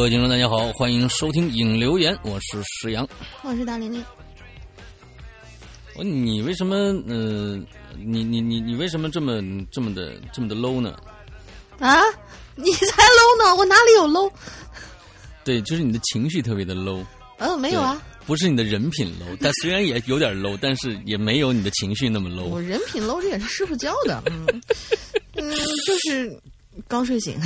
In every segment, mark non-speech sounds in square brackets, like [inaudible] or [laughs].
各位听众，大家好，欢迎收听影留言，我是石阳，我是大玲玲。我你为什么呃，你你你你为什么这么这么的这么的 low 呢？啊，你才 low 呢，我哪里有 low？对，就是你的情绪特别的 low。嗯，没有啊，不是你的人品 low，但虽然也有点 low，但是也没有你的情绪那么 low。我人品 low，这也是师傅教的。嗯，嗯，就是刚睡醒。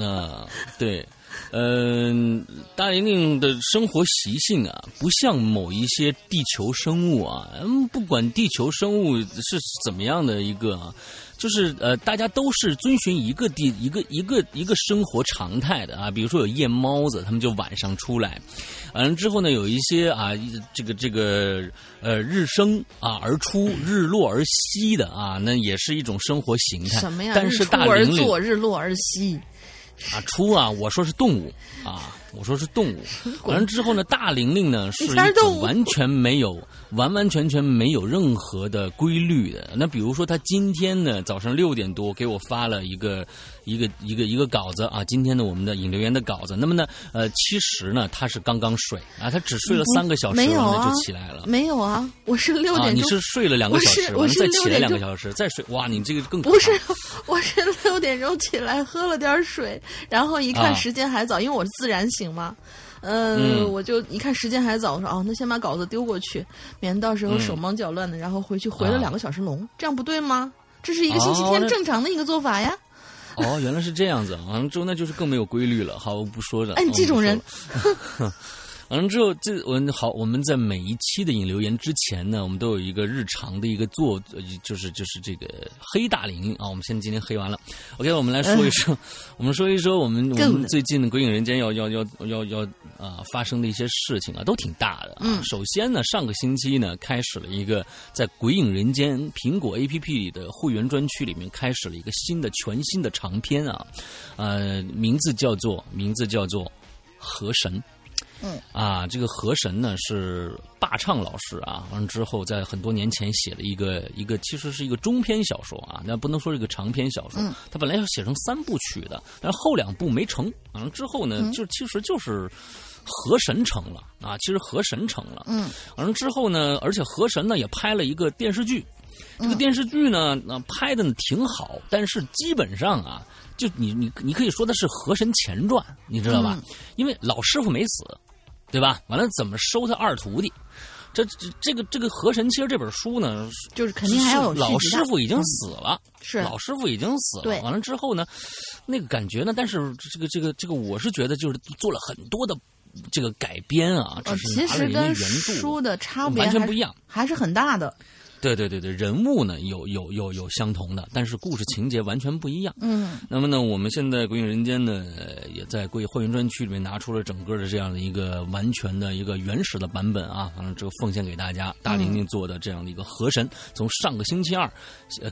啊，对，嗯，大玲玲的生活习性啊，不像某一些地球生物啊，嗯，不管地球生物是怎么样的一个啊，就是呃，大家都是遵循一个地一个一个一个生活常态的啊，比如说有夜猫子，他们就晚上出来，完了之后呢，有一些啊，这个这个呃，日升啊而出，日落而息的啊，那也是一种生活形态。什么呀？但是大玲玲，日落而息。啊，出啊！我说是动物啊，我说是动物。完了之后呢，大玲玲呢是一种完全没有、完完全全没有任何的规律的。那比如说，他今天呢早上六点多给我发了一个。一个一个一个稿子啊，今天的我们的引流员的稿子。那么呢，呃，其实呢，他是刚刚睡啊，他只睡了三个小时，没有啊，就起来了。没有啊，我是六点钟。你是睡了两个小时，我是再起来两个小时，再睡。哇，你这个更不是，[laughs] 我是六点钟起来喝了点水，然后一看时间还早，因为我是自然醒嘛。嗯，我就一看时间还早，我说哦，那先把稿子丢过去，免得到时候手忙脚乱的，然后回去回了两个小时笼，这样不对吗？这是一个星期天正常的一个做法呀。[laughs] 哦，原来是这样子，完了之后那就是更没有规律了。好，我不说了。哎，你这种人。完了之后，这我们好，我们在每一期的引留言之前呢，我们都有一个日常的一个做，就是就是这个黑大林啊。我们现在今天黑完了，OK，我们来说一说，我们说一说我们我们最近的《鬼影人间》要要要要要啊发生的一些事情啊，都挺大的。嗯，首先呢，上个星期呢，开始了一个在《鬼影人间》苹果 APP 里的会员专区里面开始了一个新的全新的长篇啊，呃，名字叫做名字叫做河神。嗯啊，这个河神呢是霸唱老师啊，完了之后在很多年前写了一个一个，其实是一个中篇小说啊，那不能说是一个长篇小说。嗯，他本来要写成三部曲的，但是后两部没成。完了之后呢，就其实就是河神成了啊，其实河神成了。嗯，完了之后呢，而且河神呢也拍了一个电视剧，这个电视剧呢那拍的挺好，但是基本上啊，就你你你可以说的是河神前传，你知道吧？因为老师傅没死。对吧？完了，怎么收他二徒弟？这这这个这个河神，其实这本书呢，就是肯定还有老师傅已经死了，是老师傅已经死了。完了之后呢，那个感觉呢，但是这个这个这个，我是觉得就是做了很多的这个改编啊，只是其实跟书的差别完全不一样，还是很大的。对对对对，人物呢有有有有相同的，但是故事情节完全不一样。嗯，那么呢，我们现在《鬼影人间》呢，也在鬼会员专区里面拿出了整个的这样的一个完全的一个原始的版本啊，反正这个奉献给大家。大玲玲做的这样的一个河神，从上个星期二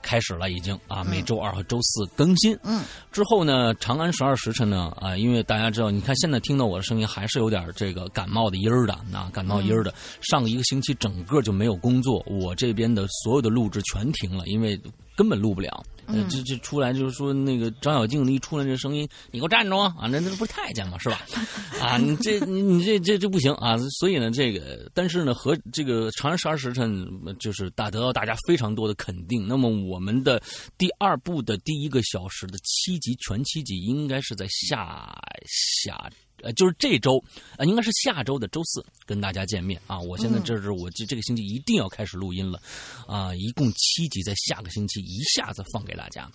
开始了，已经啊，每周二和周四更新。嗯，之后呢，《长安十二时辰》呢，啊，因为大家知道，你看现在听到我的声音还是有点这个感冒的音儿的，啊，感冒音儿的。上一个星期整个就没有工作，我这边的所有的录制。全停了，因为根本录不了。这这出来就是说，那个张小静一出来这声音，你给我站住啊！那那不是太监吗？是吧？[laughs] 啊，你这你你这这这不行啊！所以呢，这个但是呢，和这个《长安十二时辰》就是大得到大家非常多的肯定。那么我们的第二部的第一个小时的七集全七集，应该是在下下呃，就是这周啊，应该是下周的周四跟大家见面啊。我现在这是我这这个星期一定要开始录音了啊，一共七集，在下个星期一下子放给大家。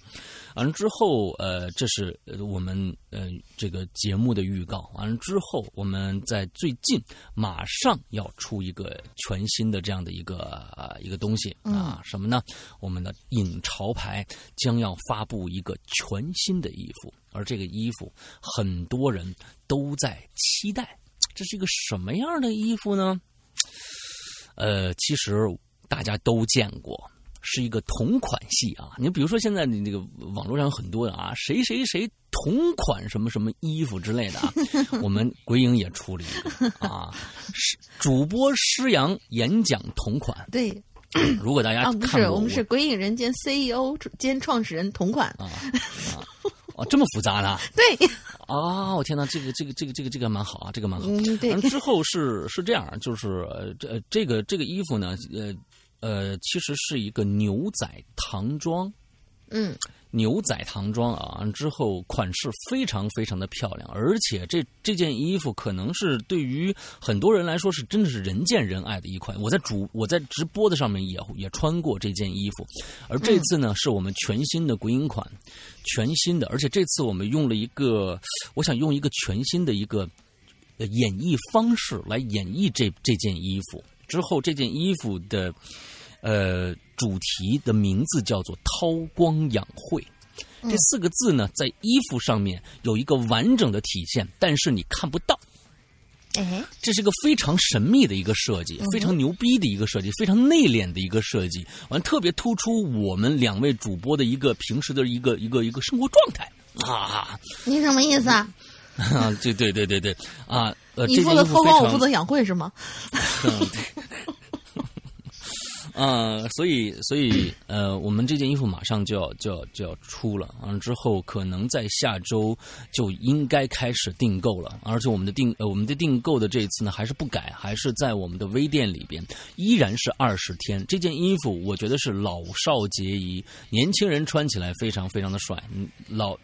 完了之后，呃，这是我们呃这个节目的预告。完了之后，我们在最近马上要出一个全新的这样的一个呃一个东西啊，什么呢？我们的影潮牌将要发布一个全新的衣服，而这个衣服很多人都在期待。这是一个什么样的衣服呢？呃，其实大家都见过。是一个同款系啊，你比如说现在你这个网络上有很多的啊，谁谁谁同款什么什么衣服之类的啊，[laughs] 我们鬼影也出了一个啊，是主播施洋演讲同款。对，[clears throat] 如果大家啊不是，我们是鬼影人间 CEO 兼创始人同款啊啊，这么复杂呢？对啊，[laughs] 我天哪，这个这个这个这个这个蛮好啊，这个蛮好。嗯，对。之后是是这样，就是这这个这个衣服呢，呃。呃，其实是一个牛仔唐装，嗯，牛仔唐装啊，之后款式非常非常的漂亮，而且这这件衣服可能是对于很多人来说是真的是人见人爱的一款。我在主我在直播的上面也也穿过这件衣服，而这次呢是我们全新的鬼影款，全新的，而且这次我们用了一个，我想用一个全新的一个演绎方式来演绎这这件衣服。之后，这件衣服的呃主题的名字叫做“韬光养晦”，这四个字呢，在衣服上面有一个完整的体现，但是你看不到。哎，这是一个非常神秘的一个设计，非常牛逼的一个设计，非常内敛的一个设计，完特别突出我们两位主播的一个平时的一个一个一个生活状态啊！你什么意思啊？[laughs] 啊，对对对对对啊！你负责韬光，我负责养晦是吗？嗯，[laughs] 对所以所以呃，我们这件衣服马上就要就要就要出了，完了之后可能在下周就应该开始订购了，而且我们的订呃我们的订购的这一次呢还是不改，还是在我们的微店里边，依然是二十天。这件衣服我觉得是老少皆宜，年轻人穿起来非常非常的帅，老。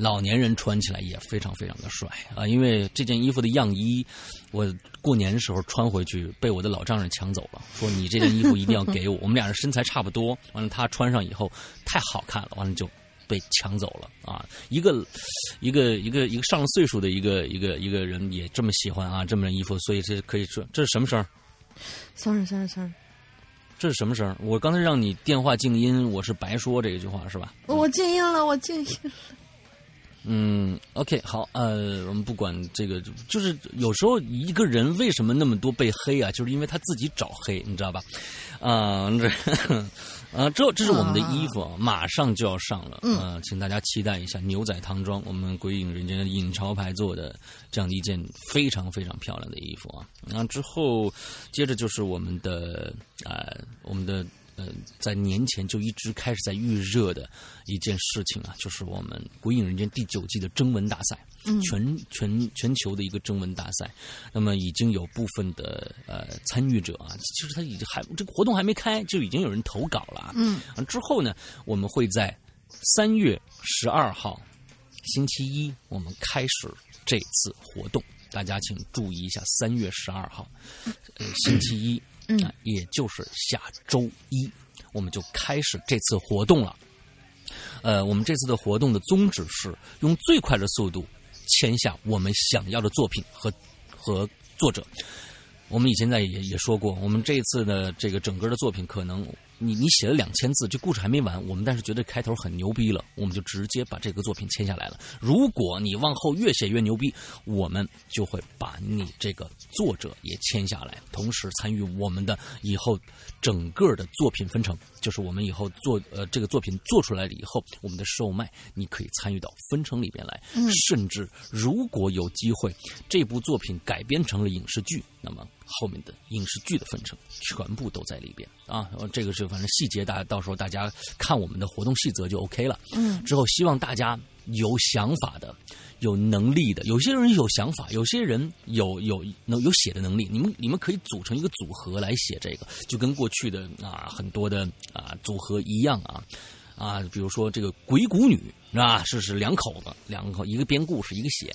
老年人穿起来也非常非常的帅啊！因为这件衣服的样衣，我过年的时候穿回去被我的老丈人抢走了，说你这件衣服一定要给我。[laughs] 我们俩人身材差不多，完了他穿上以后太好看了，完了就被抢走了啊！一个一个一个一个上了岁数的一个一个一个人也这么喜欢啊这么件衣服，所以这可以说这是什么声？Sorry，Sorry，Sorry，这是什么声？我刚才让你电话静音，我是白说这一句话是吧？我静音了，我静音了。嗯，OK，好，呃，我们不管这个，就是有时候一个人为什么那么多被黑啊，就是因为他自己找黑，你知道吧？啊，这啊，这这是我们的衣服，啊马上就要上了，嗯，请大家期待一下牛仔唐装，我们鬼影人间的影潮牌做的这样的一件非常非常漂亮的衣服啊。那之后接着就是我们的呃，我们的。在年前就一直开始在预热的一件事情啊，就是我们《鬼影人间》第九季的征文大赛，全全全球的一个征文大赛。那么已经有部分的呃参与者啊，其实他已经还这个活动还没开，就已经有人投稿了。嗯，之后呢，我们会在三月十二号星期一，我们开始这次活动，大家请注意一下，三月十二号，呃，星期一。嗯，也就是下周一，我们就开始这次活动了。呃，我们这次的活动的宗旨是用最快的速度签下我们想要的作品和和作者。我们以前在也也说过，我们这次的这个整个的作品可能。你你写了两千字，这故事还没完。我们但是觉得开头很牛逼了，我们就直接把这个作品签下来了。如果你往后越写越牛逼，我们就会把你这个作者也签下来，同时参与我们的以后整个的作品分成。就是我们以后做呃这个作品做出来了以后，我们的售卖你可以参与到分成里边来。嗯甚至如果有机会，这部作品改编成了影视剧，那么。后面的影视剧的分成全部都在里边啊，这个是反正细节，大到时候大家看我们的活动细则就 OK 了。嗯，之后希望大家有想法的、有能力的，有些人有想法，有些人有有能有写的能力，你们你们可以组成一个组合来写这个，就跟过去的啊很多的啊组合一样啊。啊，比如说这个鬼谷女是吧？是是两口子，两口一个编故事，一个写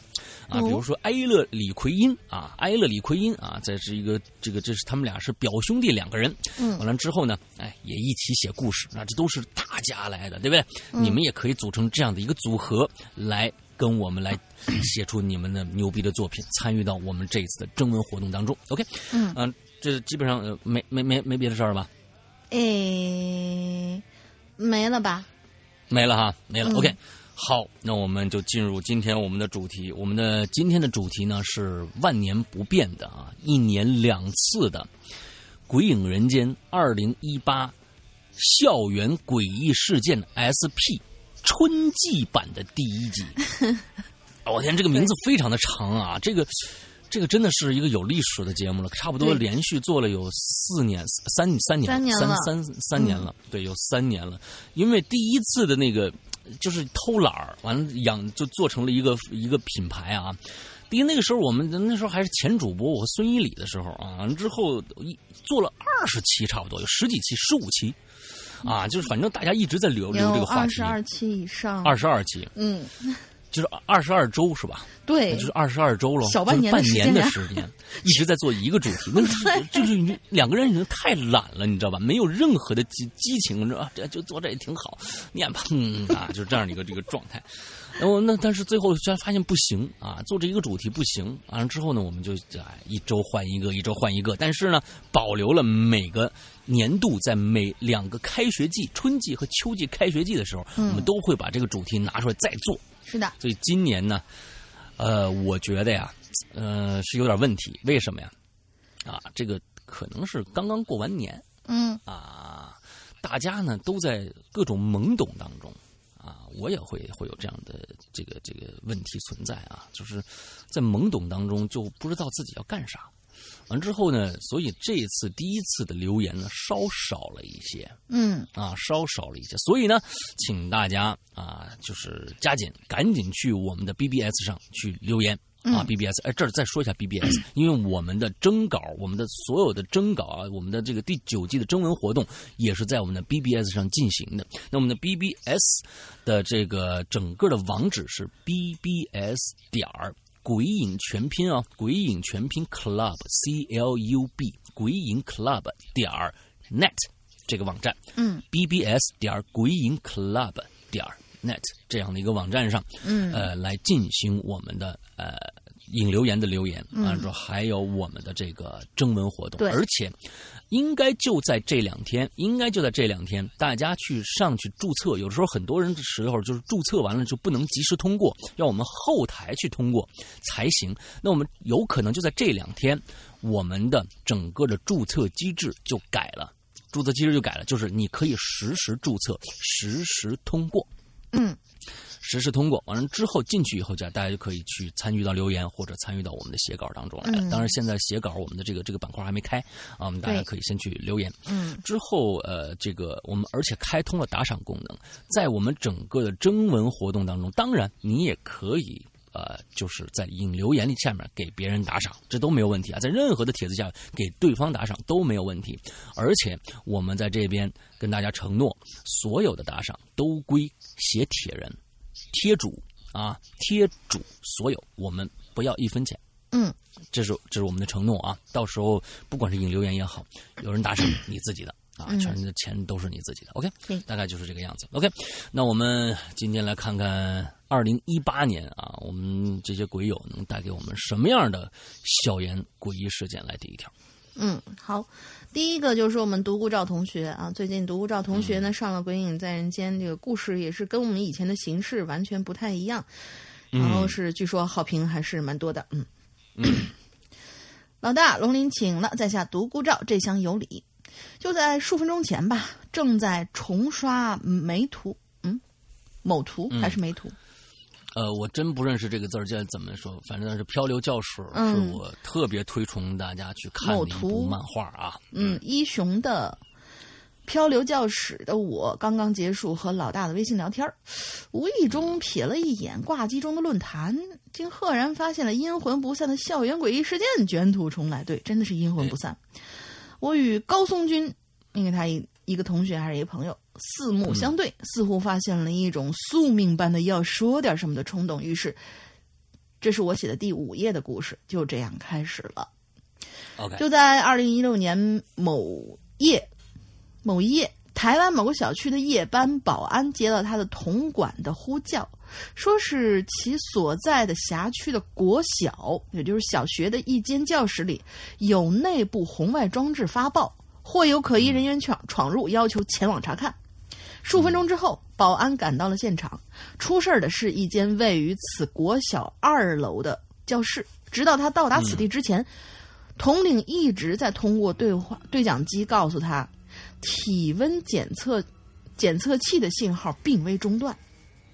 啊。比如说埃勒李奎因啊，埃勒李奎因啊，这是一个这个这是他们俩是表兄弟两个人。嗯，完了之后呢，哎，也一起写故事啊，这都是大家来的，对不对？你们也可以组成这样的一个组合来跟我们来写出你们的牛逼的作品，参与到我们这一次的征文活动当中。OK，嗯啊，这基本上呃没没没没别的事儿了吧？诶，没了吧？没了哈，没了。嗯 OK，好，那我们就进入今天我们的主题。我们的今天的主题呢是万年不变的啊，一年两次的《鬼影人间》二零一八校园诡异事件 SP 春季版的第一集。[laughs] 我天，这个名字非常的长啊！这个，这个真的是一个有历史的节目了，差不多连续做了有四年、三三年、三三年了。三三年了，对，有三年了。因为第一次的那个就是偷懒儿，完了养就做成了一个一个品牌啊。第一那个时候我们那时候还是前主播我和孙一礼的时候啊，完了之后一做了二十期差不多，有十几期、十五期。啊，就是反正大家一直在留留这个话题。二十，二期以上。二十二期。嗯，就是二十二周是吧？对就是二十二周了，小半年的就是半年的时时间，一直在做一个主题，那 [laughs] 是就是你两个人已经太懒了，你知道吧？没有任何的激激情，啊，这就做这也挺好，念吧，嗯啊，就是这样的一个这个状态。然后那但是最后居然发现不行啊，做这一个主题不行，完了之后呢，我们就哎一周换一个，一周换一个，但是呢，保留了每个年度在每两个开学季，春季和秋季开学季的时候，嗯我们都会把这个主题拿出来再做。是的，所以今年呢，呃，我觉得呀，呃，是有点问题。为什么呀？啊，这个可能是刚刚过完年嗯啊，大家呢都在各种懵懂当中啊，我也会会有这样的这个这个问题存在啊，就是在懵懂当中就不知道自己要干啥。完之后呢，所以这一次第一次的留言呢稍少了一些，嗯啊，稍少了一些，所以呢，请大家啊，就是加紧，赶紧去我们的 BBS 上去留言啊、嗯 b b s 哎，这儿再说一下 BBS，[clears throat] 因为我们的征稿，我们的所有的征稿啊，我们的这个第九季的征文活动也是在我们的 BBS 上进行的。那我们的 BBS 的这个整个的网址是 BBS 点儿。鬼影全拼啊，鬼影全拼 club c l u b 鬼影 club 点儿 net 这个网站，嗯。Bbs 点儿鬼影 club 点儿 net 这样的一个网站上，嗯。呃，来进行我们的呃引留言的留言，嗯。完了之后还有我们的这个征文活动，对。而且应该就在这两天，应该就在这两天，大家去上去注册。有的时候很多人的时候就是注册完了就不能及时通过，要我们后台去通过才行。那我们有可能就在这两天，我们的整个的注册机制就改了。注册机制就改了，就是你可以实时注册，实时通过。嗯实时通过完了之后进去以后，大家就可以去参与到留言或者参与到我们的写稿当中来当然，现在写稿我们的这个这个板块还没开啊，我们大家可以先去留言。嗯之后，呃，这个我们而且开通了打赏功能，在我们整个的征文活动当中，当然你也可以。呃，就是在引留言里下面给别人打赏，这都没有问题啊，在任何的帖子下给对方打赏都没有问题。而且我们在这边跟大家承诺，所有的打赏都归写帖人、贴主啊、贴主所有，我们不要一分钱。嗯这是这是我们的承诺啊！到时候不管是引留言也好，有人打赏你自己的啊，嗯全的钱都是你自己的。OK，对大概就是这个样子。OK，那我们今天来看看二零一八年啊，我们这些鬼友能带给我们什么样的校园诡异事件？来第一条，嗯，好，第一个就是我们独孤照同学啊，最近独孤照同学呢上了《鬼影在人间》，这个故事也是跟我们以前的形式完全不太一样，然后是据说好评还是蛮多的，嗯。[coughs] 老大，龙鳞请了，在下独孤照，这厢有礼。就在数分钟前吧，正在重刷美图，嗯，某图还是美图？呃，我真不认识这个字儿，叫怎么说？反正是《漂流教室》嗯是我特别推崇大家去看的一部漫画啊。嗯，一雄的漂流教室的我刚刚结束和老大的微信聊天儿无意中瞥了一眼挂机中的论坛，竟赫然发现了阴魂不散的校园诡异事件卷土重来。对，真的是阴魂不散。我与高松君，因为他一一个同学还是一个朋友，四目相对，似乎发现了一种宿命般的要说点什么的冲动。于是，这是我写的第五页的故事，就这样开始了。OK，就在二零一六年某夜，某一夜，台湾某个小区的夜班保安接到他的同管的呼叫，说是其所在的辖区的国小，也就是小学的一间教室里有内部红外装置发报，或有可疑人员闯闯入，要求前往查看。数分钟之后，保安赶到了现场。出事儿的是一间位于此国小二楼的教室。直到他到达此地之前，统领一直在通过对话对讲机告诉他，体温检测检测器的信号并未中断。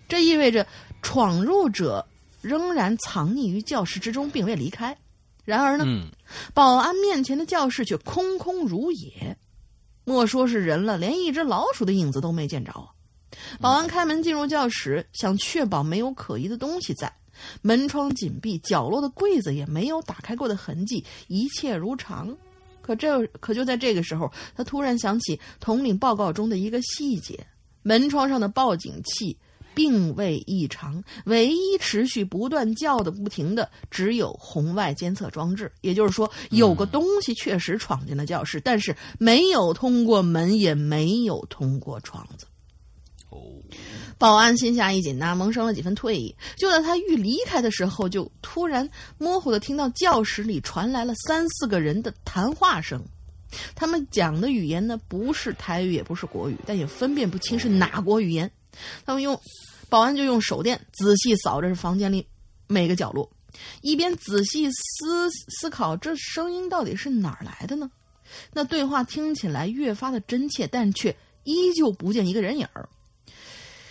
这意味着闯入者仍然藏匿于教室之中，并未离开。然而呢，嗯保安面前的教室却空空如也，莫说是人了，连一只老鼠的影子都没见着啊。保安开门进入教室，想确保没有可疑的东西在，门窗紧闭，角落的柜子也没有打开过的痕迹，一切如常。可这可就在这个时候，他突然想起统领报告中的一个细节：门窗上的报警器并未异常，唯一持续不断叫的不停的只有红外监测装置。也就是说，有个东西确实闯进了教室，但是没有通过门，也没有通过窗子。哦，保安心下一紧呐，萌生了几分退意。就在他欲离开的时候，就突然模糊的听到教室里传来了三四个人的谈话声。他们讲的语言呢，不是台语，也不是国语，但也分辨不清是哪国语言。他们用保安就用手电仔细扫着房间里每个角落，一边仔细思思考这声音到底是哪儿来的呢？那对话听起来越发的真切，但却依旧不见一个人影儿。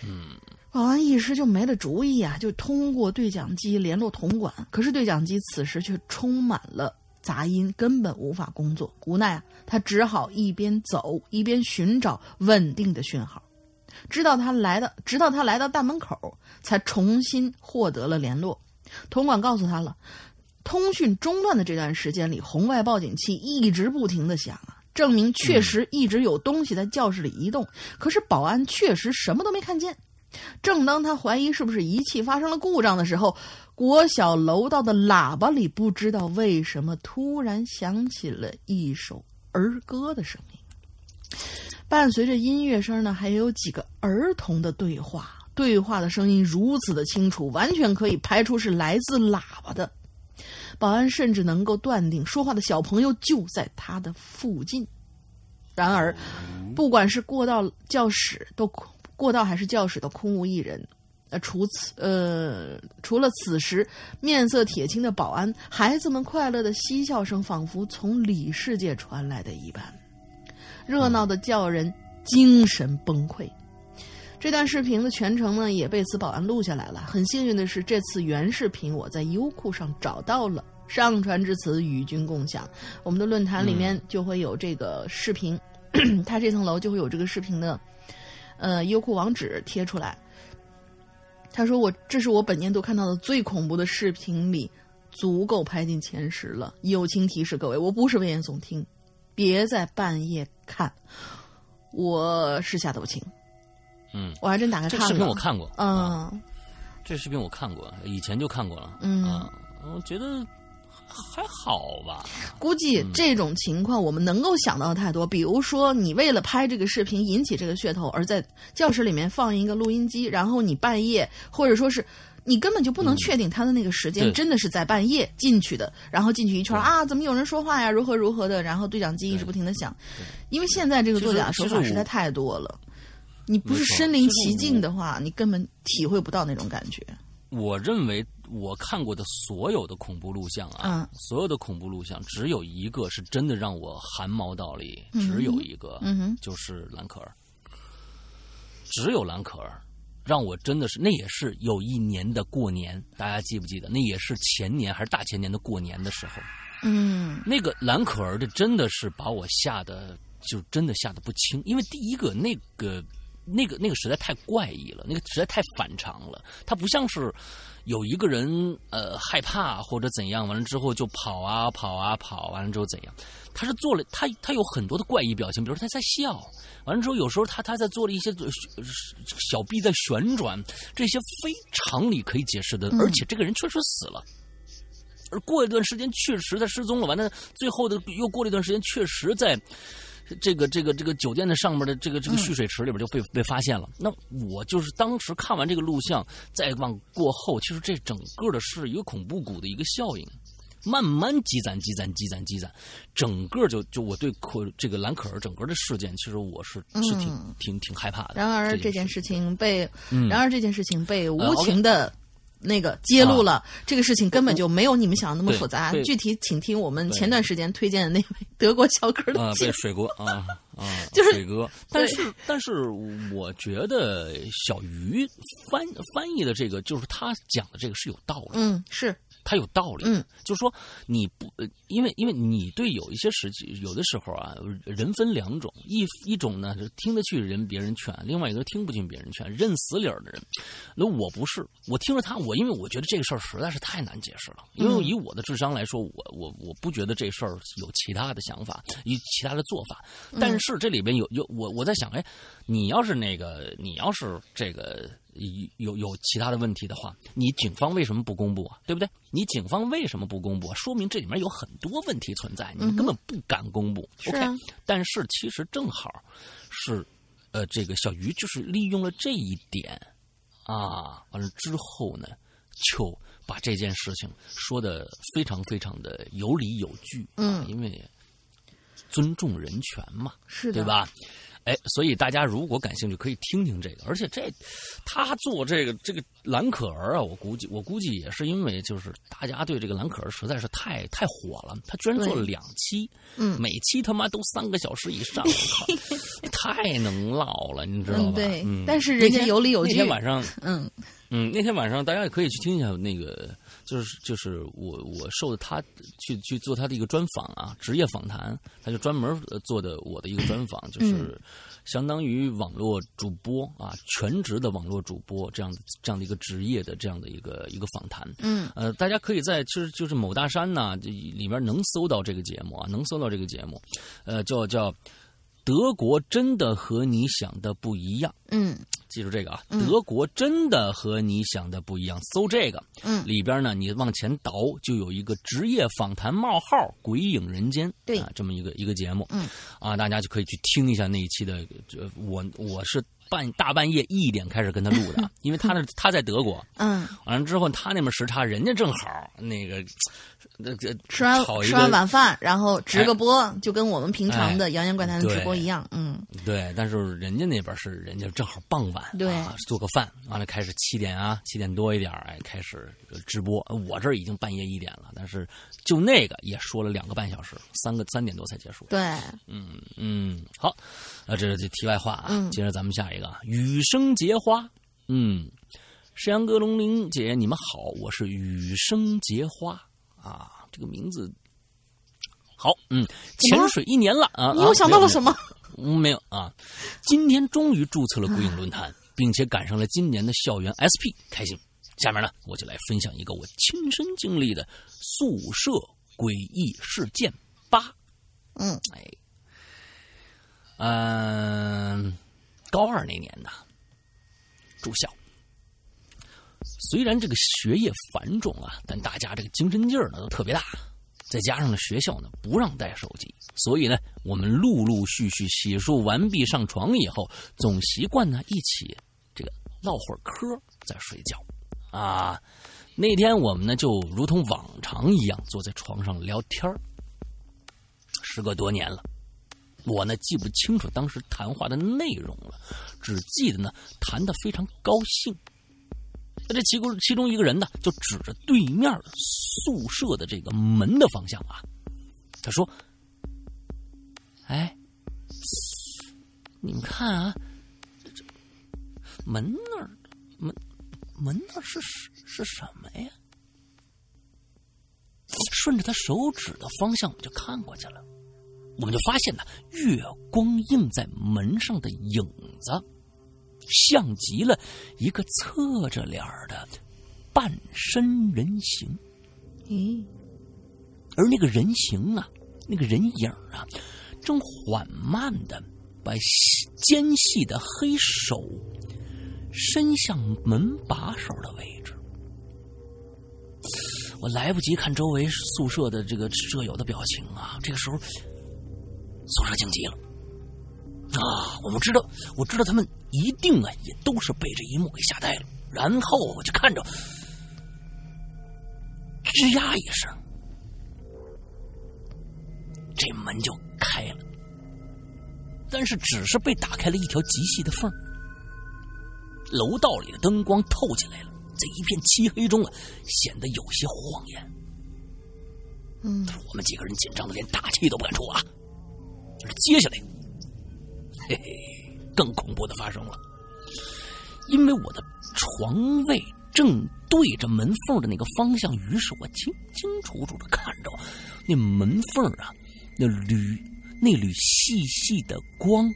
嗯保安一时就没了主意啊，就通过对讲机联络铜管，可是对讲机此时却充满了杂音，根本无法工作。无奈啊，他只好一边走一边寻找稳定的讯号，直到他来到，直到他来到大门口，才重新获得了联络。铜管告诉他了，通讯中断的这段时间里，红外报警器一直不停的响啊，证明确实一直有东西在教室里移动。可是保安确实什么都没看见。正当他怀疑是不是仪器发生了故障的时候，国小楼道的喇叭里不知道为什么突然响起了一首儿歌的声音，伴随着音乐声呢，还有几个儿童的对话。对话的声音如此的清楚，完全可以排除是来自喇叭的。保安甚至能够断定说话的小朋友就在他的附近。然而，不管是过道、教室都过道还是教室都空无一人。呃，除此呃，除了此时面色铁青的保安，孩子们快乐的嬉笑声仿佛从里世界传来的一般，热闹的叫人精神崩溃。这段视频的全程呢，也被此保安录下来了。很幸运的是，这次原视频我在优酷上找到了，上传至此与君共享。我们的论坛里面就会有这个视频，[coughs] 它这层楼就会有这个视频的呃优酷网址贴出来。他说我这是我本年度看到的最恐怖的视频里，足够排进前十了。友情提示各位，我不是危言耸听，别在半夜看，我是吓得不轻。嗯，我还真打开看了。这视频我看过，嗯、啊这视频我看过，以前就看过了。嗯啊，我觉得还好吧。估计这种情况我们能够想到的太多，比如说你为了拍这个视频引起这个噱头，而在教室里面放一个录音机，然后你半夜或者说是。你根本就不能确定他的那个时间真的是在半夜进去的，然后进去一圈啊，怎么有人说话呀？如何如何的？然后对讲机一直不停的响，因为现在这个作假手法实在太多了。你不是身临其境的话，你根本体会不到那种感觉。我认为我看过的所有的恐怖录像啊，嗯所有的恐怖录像，只有一个是真的让我汗毛倒立，嗯只有一个，就是兰可儿，只有兰可儿，让我真的是，那也是有一年的过年，大家记不记得？那也是前年还是大前年的过年的时候，嗯那个蓝可儿的真的是把我吓得，就真的吓得不轻。因为第一个那个那个那个实在太怪异了，那个实在太反常了。它不像是有一个人呃害怕或者怎样，完了之后就跑啊跑啊跑，完了之后怎样？他是做了他他有很多的怪异表情，比如说他在笑，完了之后有时候他他在做了一些小臂在旋转，这些非常理可以解释的，而且这个人确实死了。而过一段时间，确实他失踪了。完了，最后的又过了一段时间，确实在这个这个这个酒店的上面的这个这个蓄水池里边就被被发现了。那我就是当时看完这个录像，再往过后，其实这整个的是一个恐怖谷的一个效应，慢慢积攒积攒积攒积攒，整个就就我对可这个蓝可儿整个的事件，其实我是是挺挺挺害怕的。然而这件事情被，然而这件事情被无情的。那个揭露了这个事情根本就没有你们想的那么复杂。具体请听我们前段时间推荐的那位德国小哥的对水哥啊 [laughs] 啊，就是水哥。但是但是我觉得小鱼翻翻译的这个，就是他讲的这个是有道理。嗯，是。他有道理，嗯，就是说你不，因为因为你对有一些时期，有的时候啊，人分两种，一一种呢是听得去人别人劝，另外一个听不进别人劝，认死理儿的人。那我不是，我听着他，我因为我觉得这个事儿实在是太难解释了，因为以我的智商来说，我我我不觉得这事儿有其他的想法，有其他的做法。但是这里边有有我我在想，哎，你要是那个，你要是这个。有有其他的问题的话，你警方为什么不公布啊？对不对？你警方为什么不公布？说明这里面有很多问题存在，你们根本不敢公布。OK，但是其实正好是，呃，这个小鱼就是利用了这一点啊，完了之后呢，就把这件事情说的非常非常的有理有据。嗯，因为尊重人权嘛，是对吧？哎，所以大家如果感兴趣，可以听听这个。而且这他做这个这个蓝可儿啊，我估计我估计也是因为就是大家对这个蓝可儿实在是太太火了。他居然做了两期，嗯，每期他妈都三个小时以上，[laughs] 太能唠了，你知道吗？对，但是人家有理有据。那天晚上，嗯嗯，那天晚上大家也可以去听一下那个。就是就是我我受他去去做他的一个专访啊，职业访谈，他就专门做的我的一个专访，就是相当于网络主播啊，全职的网络主播这样的这样的一个职业的这样的一个一个访谈。嗯，呃，大家可以在就是就是某大山呐里面能搜到这个节目啊，能搜到这个节目，呃，叫叫。德国真的和你想的不一样。嗯，记住这个啊，德国真的和你想的不一样。搜这个，嗯，里边呢，你往前倒就有一个职业访谈冒号《鬼影人间》对啊，这么一个一个节目。嗯，啊，大家就可以去听一下那一期的。我我是。半大半夜一点开始跟他录的，[laughs] 因为他那他在德国，嗯，完了之后他那边时差，人家正好那个，那个吃完吃完晚饭，然后直个播，就跟我们平常的《扬言怪谈》的直播一样，嗯，对，但是人家那边是人家正好傍晚，对，啊做个饭，完了开始七点啊，七点多一点哎，开始直播，我这儿已经半夜一点了，但是就那个也说了两个半小时，三个三点多才结束，对，嗯嗯，好，那这是题外话啊，嗯，接着咱们下一个。雨生结花，嗯，山羊哥、龙玲姐，你们好，我是雨生结花啊，这个名字好，嗯，潜水一年了啊，你又想到了什么？没有啊，今天终于注册了鬼影论坛，并且赶上了今年的校园 SP，开心。下面呢，我就来分享一个我亲身经历的宿舍诡异事件八。嗯，哎，嗯。高二那年呢，住校。虽然这个学业繁重啊，但大家这个精神劲儿呢都特别大。再加上呢，学校呢不让带手机，所以呢，我们陆陆续续洗漱完毕上床以后，总习惯呢一起这个唠会儿嗑再睡觉。啊，那天我们呢就如同往常一样坐在床上聊天时隔多年了。我呢记不清楚当时谈话的内容了，只记得呢谈的非常高兴。那这其中其中一个人呢就指着对面宿舍的这个门的方向啊，他说：“哎，你们看啊，这门那儿门门那儿是是什么呀？”顺着他手指的方向，我们就看过去了。我们就发现呢，月光映在门上的影子，像极了一个侧着脸的半身人形。咦，而那个人形啊，那个人影啊，正缓慢的把尖细的黑手伸向门把手的位置。我来不及看周围宿舍的这个舍友的表情啊，这个时候宿舍静极了。啊，我们知道，我知道他们一定啊，也都是被这一幕给吓呆了。然后我就看着，吱呀一声，这门就开了，但是只是被打开了一条极细的缝楼道里的灯光透进来了，在一片漆黑中啊，显得有些晃眼。嗯，我们几个人紧张的连大气都不敢出啊。就是接下来。嘿嘿，更恐怖的发生了，因为我的床位正对着门缝的那个方向，于是我清清楚楚的看着那门缝啊，那缕那缕细细的光，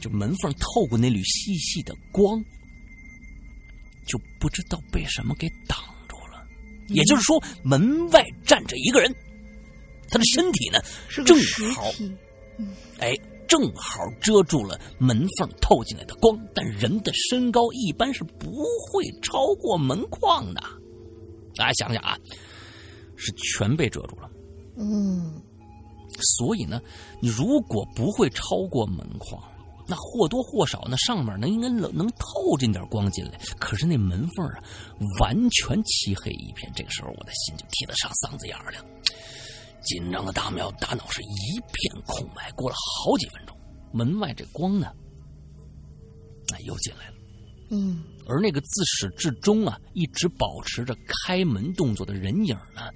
就门缝透过那缕细细的光，就不知道被什么给挡住了。也就是说，门外站着一个人，他的身体呢正好，哎。正好遮住了门缝透进来的光，但人的身高一般是不会超过门框的。大家想想啊，是全被遮住了。嗯，所以呢，你如果不会超过门框，那或多或少那上面能应该能能透进点光进来。可是那门缝啊，完全漆黑一片。这个时候，我的心就提得上嗓子眼了。紧张的大苗大脑是一片空白。过了好几分钟，门外这光呢，哎，又进来了。嗯，而那个自始至终啊一直保持着开门动作的人影呢，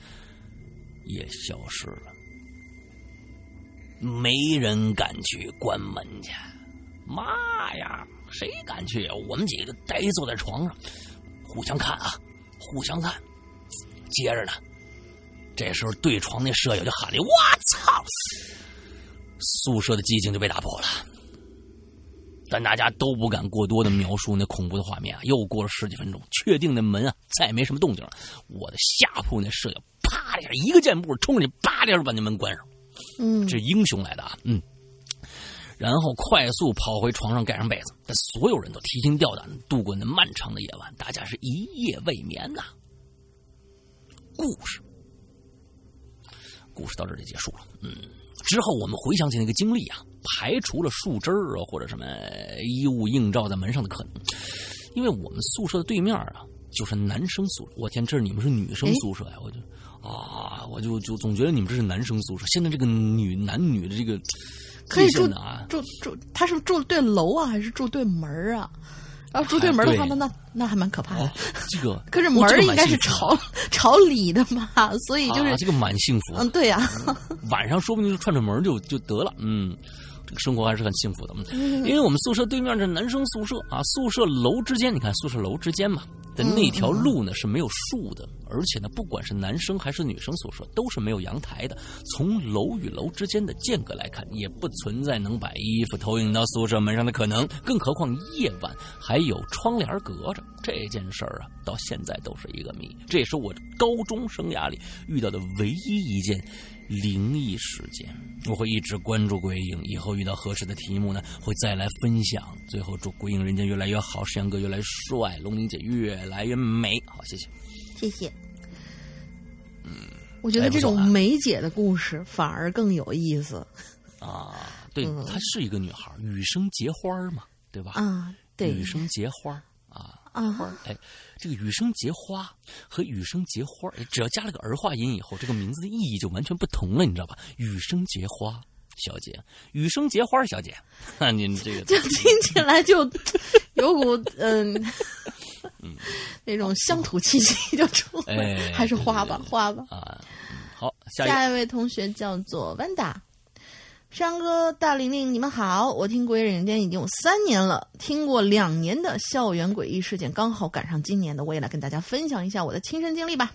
也消失了。没人敢去关门去。妈呀，谁敢去啊？我们几个呆坐在床上，互相看啊，互相看。接着呢。这时候，对床那舍友就喊了：“我操！”宿舍的寂静就被打破了。但大家都不敢过多的描述那恐怖的画面啊。又过了十几分钟，确定那门啊再也没什么动静了，我的下铺那舍友啪的一下，一个箭步冲进去，啪的一下把那门关上。嗯，这英雄来的啊，嗯。然后快速跑回床上盖上被子，但所有人都提心吊胆度过那漫长的夜晚，大家是一夜未眠呐。故事。故事到这就结束了。嗯，之后我们回想起那个经历啊，排除了树枝儿啊或者什么衣物映照在门上的可能，因为我们宿舍的对面啊就是男生宿舍。我天，这是你们是女生宿舍呀？我就啊，我就就总觉得你们这是男生宿舍。现在这个女男女的这个可以住啊，住住，他是住对楼啊，还是住对门啊？要住对门的话，那那那还蛮可怕的。这个可是门应该是朝朝里的嘛，所以就是这个蛮幸福。嗯，对呀，晚上说不定就串串门就就得了。嗯，这个生活还是很幸福的。因为我们宿舍对面是男生宿舍啊，宿舍楼之间，你看宿舍楼之间嘛。的那条路呢是没有树的，而且呢，不管是男生还是女生宿舍都是没有阳台的。从楼与楼之间的间隔来看，也不存在能把衣服投影到宿舍门上的可能。更何况夜晚还有窗帘隔着，这件事儿啊，到现在都是一个谜。这也是我高中生涯里遇到的唯一一件。灵异事件，我会一直关注鬼影。以后遇到合适的题目呢，会再来分享。最后祝鬼影人间越来越好，石阳哥越来越帅，龙玲姐越来越美。好，谢谢，谢谢。嗯，我觉得这种梅姐的故事反而更有意思。啊，对，她是一个女孩，雨生结花嘛，对吧？啊，对，雨生结花。啊花哎，这个雨生结花和雨生结花只要加了个儿化音以后，这个名字的意义就完全不同了，你知道吧？雨生结花小姐，雨生结花小姐，那您这个就听起来就有股嗯嗯那种乡土气息就出来，还是花吧花吧啊。好，下一位同学叫做万达。山哥、大玲玲，你们好！我听《鬼影人间》已经有三年了，听过两年的校园诡异事件，刚好赶上今年的，我也来跟大家分享一下我的亲身经历吧。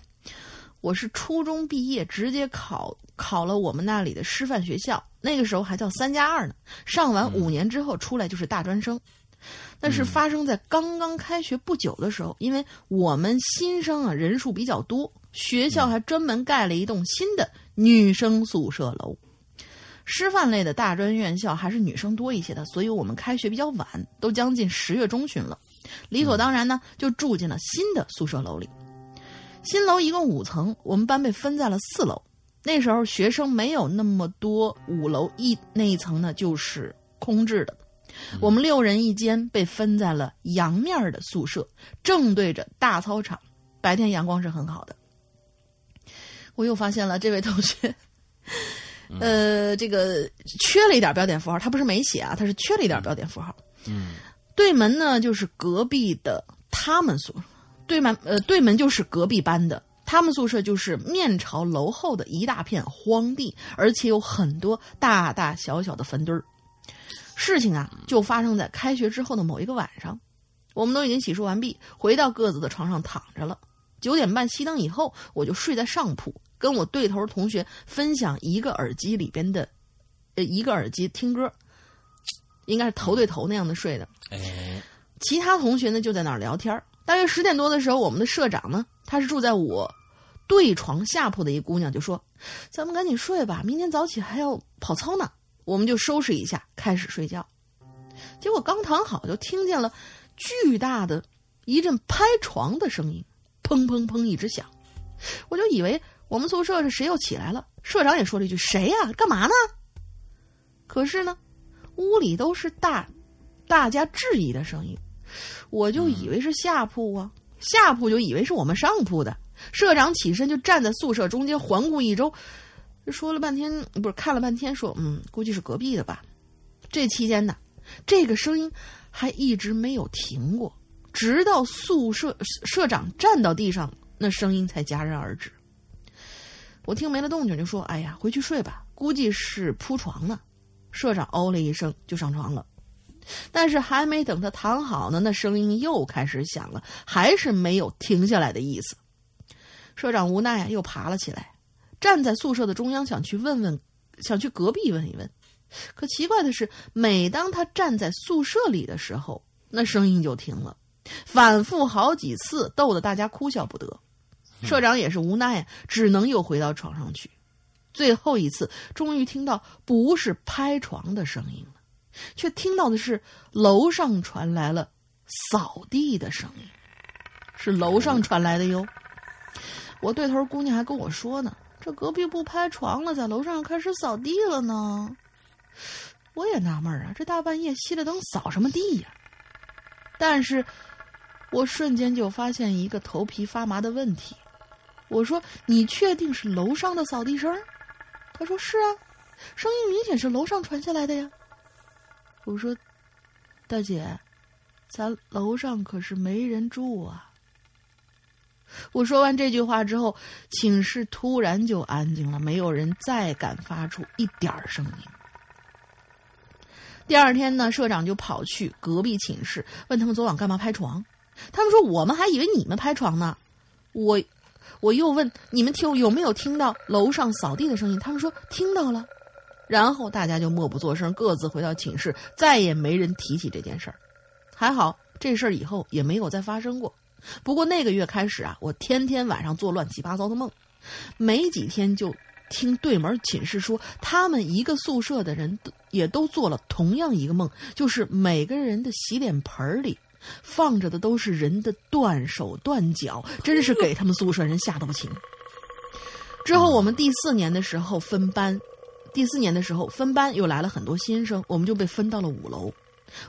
我是初中毕业，直接考考了我们那里的师范学校，那个时候还叫三加二呢。上完五年之后出来就是大专生。那是发生在刚刚开学不久的时候，因为我们新生啊人数比较多，学校还专门盖了一栋新的女生宿舍楼。师范类的大专院校还是女生多一些的，所以我们开学比较晚，都将近十月中旬了，理所当然呢就住进了新的宿舍楼里。新楼一共五层，我们班被分在了四楼。那时候学生没有那么多，五楼一那一层呢就是空置的。我们六人一间，被分在了阳面的宿舍，正对着大操场，白天阳光是很好的。我又发现了这位同学，呃，这个缺了一点标点符号，他不是没写啊，他是缺了一点标点符号。嗯，对门呢就是隔壁的他们宿，对门呃对门就是隔壁班的。他们宿舍就是面朝楼后的一大片荒地，而且有很多大大小小的坟堆儿。事情啊，就发生在开学之后的某一个晚上，我们都已经洗漱完毕，回到各自的床上躺着了。九点半熄灯以后，我就睡在上铺，跟我对头同学分享一个耳机里边的，呃，一个耳机听歌，应该是头对头那样的睡的。哎，其他同学呢就在那儿聊天大约十点多的时候，我们的社长呢，他是住在我对床下铺的一姑娘就说：“咱们赶紧睡吧，明天早起还要跑操呢。”我们就收拾一下，开始睡觉。结果刚躺好，就听见了巨大的一阵拍床的声音，砰砰砰一直响。我就以为我们宿舍是谁又起来了。社长也说了一句：“谁呀？干嘛呢？”可是呢，屋里都是大大家质疑的声音，我就以为是下铺啊，下铺就以为是我们上铺的。社长起身就站在宿舍中间环顾一周。说了半天，不是看了半天，说嗯，估计是隔壁的吧。这期间呢，这个声音还一直没有停过，直到宿舍社长站到地上，那声音才戛然而止。我听没了动静，就说：“哎呀，回去睡吧，估计是铺床呢。”社长哦了一声，就上床了。但是还没等他躺好呢，那声音又开始响了，还是没有停下来的意思。社长无奈啊，又爬了起来。站在宿舍的中央，想去问问，想去隔壁问一问。可奇怪的是，每当他站在宿舍里的时候，那声音就停了，反复好几次，逗得大家哭笑不得。社长也是无奈呀，只能又回到床上去。最后一次，终于听到不是拍床的声音了，却听到的是楼上传来了扫地的声音，是楼上传来的哟。我对头姑娘还跟我说呢。这隔壁不拍床了，在楼上开始扫地了呢。我也纳闷啊，这大半夜熄了灯扫什么地呀？但是，我瞬间就发现一个头皮发麻的问题。我说：“你确定是楼上的扫地声？”他说：“是啊，声音明显是楼上传下来的呀。”我说：“大姐，咱楼上可是没人住啊。”我说完这句话之后，寝室突然就安静了，没有人再敢发出一点声音。第二天呢，社长就跑去隔壁寝室，问他们昨晚干嘛拍床。他们说我们还以为你们拍床呢。我我又问你们听有没有听到楼上扫地的声音？他们说听到了。然后大家就默不作声，各自回到寝室，再也没人提起这件事儿。还好这事儿以后也没有再发生过。不过那个月开始啊，我天天晚上做乱七八糟的梦，没几天就听对门寝室说，他们一个宿舍的人也都做了同样一个梦，就是每个人的洗脸盆里放着的都是人的断手断脚，真是给他们宿舍人吓得不轻。之后我们第四年的时候分班，第四年的时候分班又来了很多新生，我们就被分到了五楼，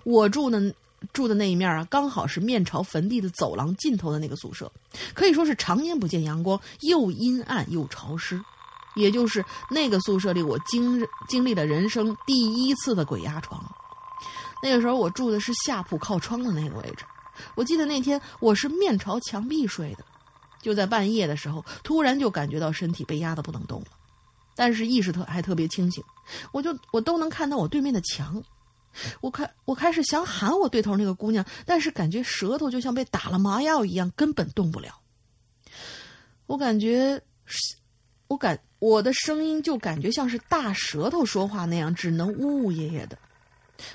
我住的。住的那一面啊，刚好是面朝坟地的走廊尽头的那个宿舍，可以说是常年不见阳光，又阴暗又潮湿。也就是那个宿舍里，我经经历了人生第一次的鬼压床。那个时候我住的是下铺靠窗的那个位置，我记得那天我是面朝墙壁睡的，就在半夜的时候，突然就感觉到身体被压得不能动了，但是意识特还特别清醒，我就我都能看到我对面的墙。我开我开始想喊我对头那个姑娘，但是感觉舌头就像被打了麻药一样，根本动不了。我感觉，我感我的声音就感觉像是大舌头说话那样，只能呜呜咽咽的。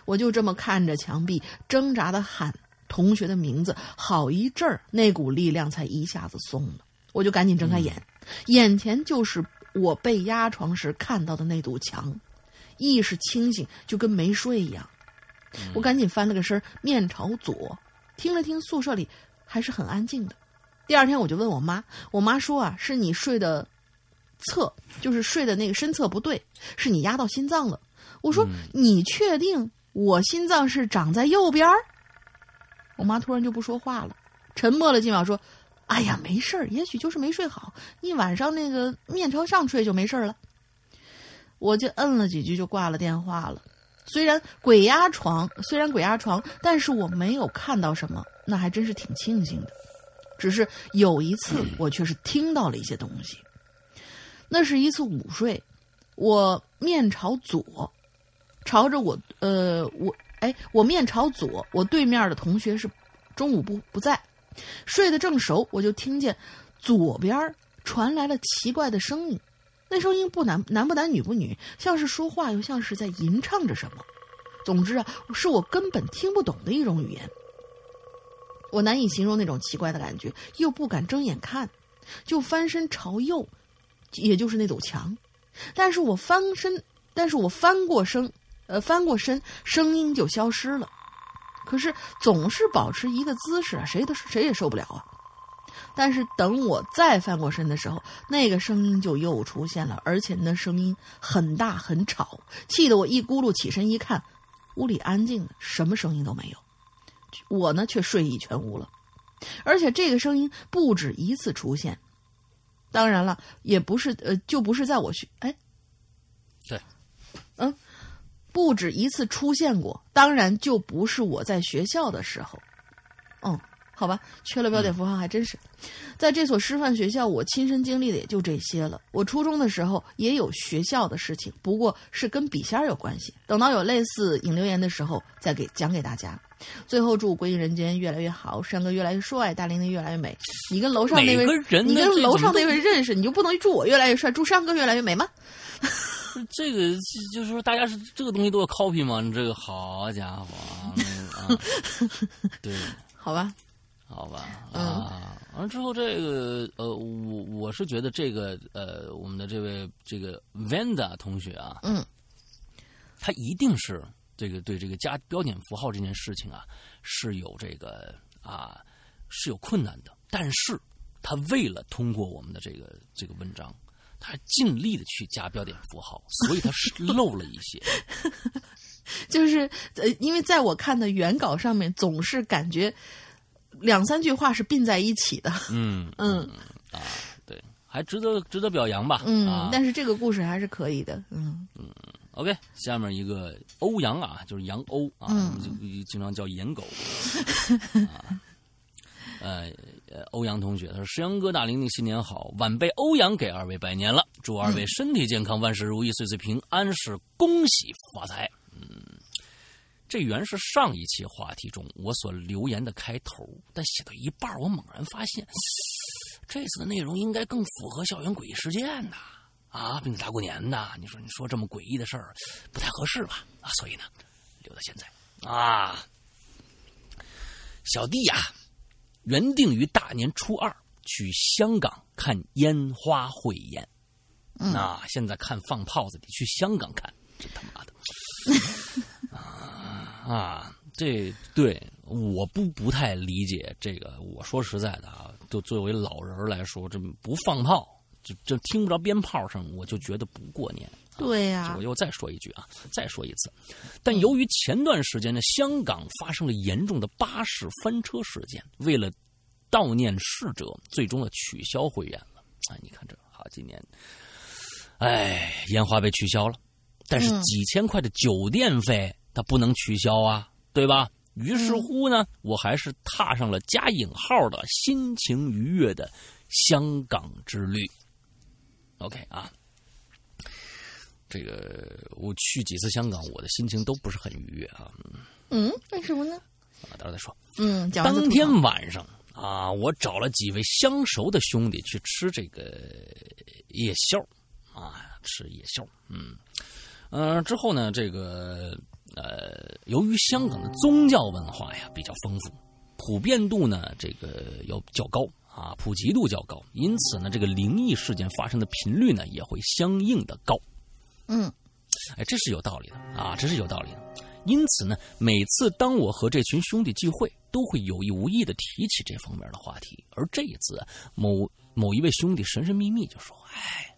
我就这么看着墙壁，挣扎的喊同学的名字，好一阵儿，那股力量才一下子松了。我就赶紧睁开眼，眼前就是我被压床时看到的那堵墙，意识清醒，就跟没睡一样。我赶紧翻了个身，面朝左，听了听宿舍里还是很安静的。第二天我就问我妈，我妈说啊，是你睡的侧，就是睡的那个身侧不对，是你压到心脏了。我说你确定我心脏是长在右边儿？我妈突然就不说话了，沉默了几秒，说：“哎呀，没事儿，也许就是没睡好，一晚上那个面朝上睡就没事儿了。”我就摁了几句就挂了电话了。虽然鬼压床，虽然鬼压床，但是我没有看到什么，那还真是挺庆幸的。只是有一次，我却是听到了一些东西。那是一次午睡，我面朝左，朝着我，呃，我，哎，我面朝左，我对面的同学是中午不不在，睡得正熟，我就听见左边传来了奇怪的声音。那声音不男男不男女不女，像是说话，又像是在吟唱着什么。总之啊，是我根本听不懂的一种语言。我难以形容那种奇怪的感觉，又不敢睁眼看，就翻身朝右，也就是那堵墙。但是我翻身，但是我翻过身，呃，翻过身，声音就消失了。可是总是保持一个姿势啊，谁都谁也受不了啊。但是等我再翻过身的时候，那个声音就又出现了，而且那声音很大很吵，气得我一咕噜起身一看，屋里安静的，什么声音都没有。我呢却睡意全无了，而且这个声音不止一次出现。当然了，也不是呃，就不是在我学哎，对，嗯，不止一次出现过。当然，就不是我在学校的时候，嗯。好吧，缺了标点符号还真是。在这所师范学校，我亲身经历的也就这些了。我初中的时候也有学校的事情，不过是跟笔仙有关系。等到有类似引流言的时候，再给讲给大家。最后祝归隐人间越来越好，山哥越来越帅，大玲玲越来越美。你跟楼上那位，你跟楼上那位认识，你就不能祝我越来越帅，祝山哥越来越美吗？这个就是说，大家是这个东西都要 copy 吗？你这个好家伙啊！对，[laughs] 好吧。好吧，啊，完了之后，这个呃，我我是觉得这个呃，我们的这位这个 Vanda 同学啊，嗯，他一定是这个对这个加标点符号这件事情啊是有这个啊是有困难的，但是他为了通过我们的这个这个文章，他尽力的去加标点符号，所以他是 [laughs] 漏了一些，[laughs] 就是呃，因为在我看的原稿上面，总是感觉。两三句话是并在一起的，嗯嗯啊，对，还值得值得表扬吧？嗯，但是这个故事还是可以的，嗯嗯。OK，下面一个欧阳啊，就是杨欧啊，就经常叫颜狗。[laughs] 啊，呃，欧阳同学他说：“石阳哥大玲玲新年好，晚辈欧阳给二位拜年了，祝二位身体健康，万事如意，岁岁平安，是恭喜发财。”嗯。这原是上一期话题中我所留言的开头，但写到一半，我猛然发现，这次的内容应该更符合校园诡异事件呐！啊，并且大过年的，你说你说这么诡异的事儿，不太合适吧？啊，所以呢，留到现在啊。小弟呀，原定于大年初二去香港看烟花汇演，那现在看放炮子得去香港看，这他妈的！[laughs] 啊，这对我不不太理解这个。我说实在的啊，就作为老人来说，这不放炮，就就听不着鞭炮声，我就觉得不过年。对呀，我又再说一句啊，再说一次。但由于前段时间呢，香港发生了严重的巴士翻车事件，为了悼念逝者，最终呢取消会员了。哎，你看这好，几年，哎，烟花被取消了，但是几千块的酒店费。它不能取消啊，对吧？于是乎呢，我还是踏上了加引号的心情愉悦的香港之旅。OK 啊，这个我去几次香港，我的心情都不是很愉悦啊。嗯，为什么呢？啊，待会儿再说。嗯，当天晚上啊，我找了几位相熟的兄弟去吃这个夜宵啊，吃夜宵。嗯，呃，之后呢，这个。呃，由于香港的宗教文化呀比较丰富，普遍度呢这个要较高啊，普及度较高，因此呢，这个灵异事件发生的频率呢也会相应的高。嗯，哎，这是有道理的啊，这是有道理的。因此呢，每次当我和这群兄弟聚会，都会有意无意的提起这方面的话题。而这一次，某某一位兄弟神神秘秘就说：“哎。”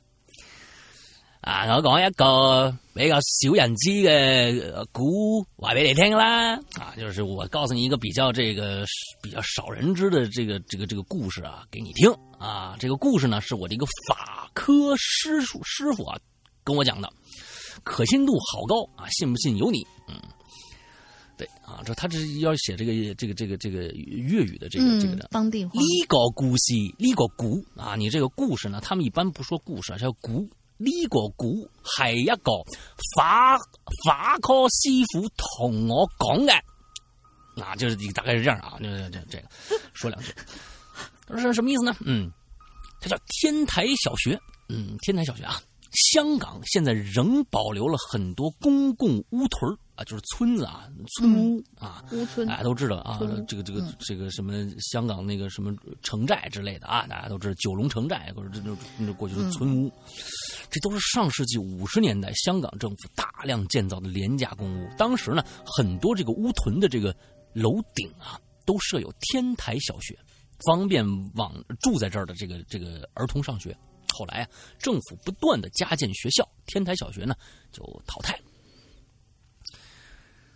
啊！我讲一个比较少人知的古话俾你听啦。啊，就是我告诉你一个比较这个比较少人知的这个这个这个故事啊，给你听啊。这个故事呢，是我的一个法科师叔师傅啊跟我讲的，可信度好高啊，信不信由你。嗯，对啊，这他这要写这个这个这个这个粤语的这个、嗯、這個的当地话。呢个故事呢個古啊，你这个故事呢，他们一般不说故事，叫古。呢个古系一个法法科师傅同我讲嘅，啊，就是大概是这样啊，就這這個說兩句，他说什么意思呢？嗯，他叫天台小学，嗯，天台小学啊，香港现在仍保留了很多公共屋屯啊，就是村子啊，村屋啊，屋村，大家都知道啊，这个这个这个什么香港那个什么城寨之类的啊，大家都知道九龙城寨或者这这这过去的村屋。这都是上世纪五十年代香港政府大量建造的廉价公屋。当时呢，很多这个屋屯的这个楼顶啊，都设有天台小学，方便往住在这儿的这个这个儿童上學。後來啊，政府不断的加建学校，天台小学呢就淘汰了。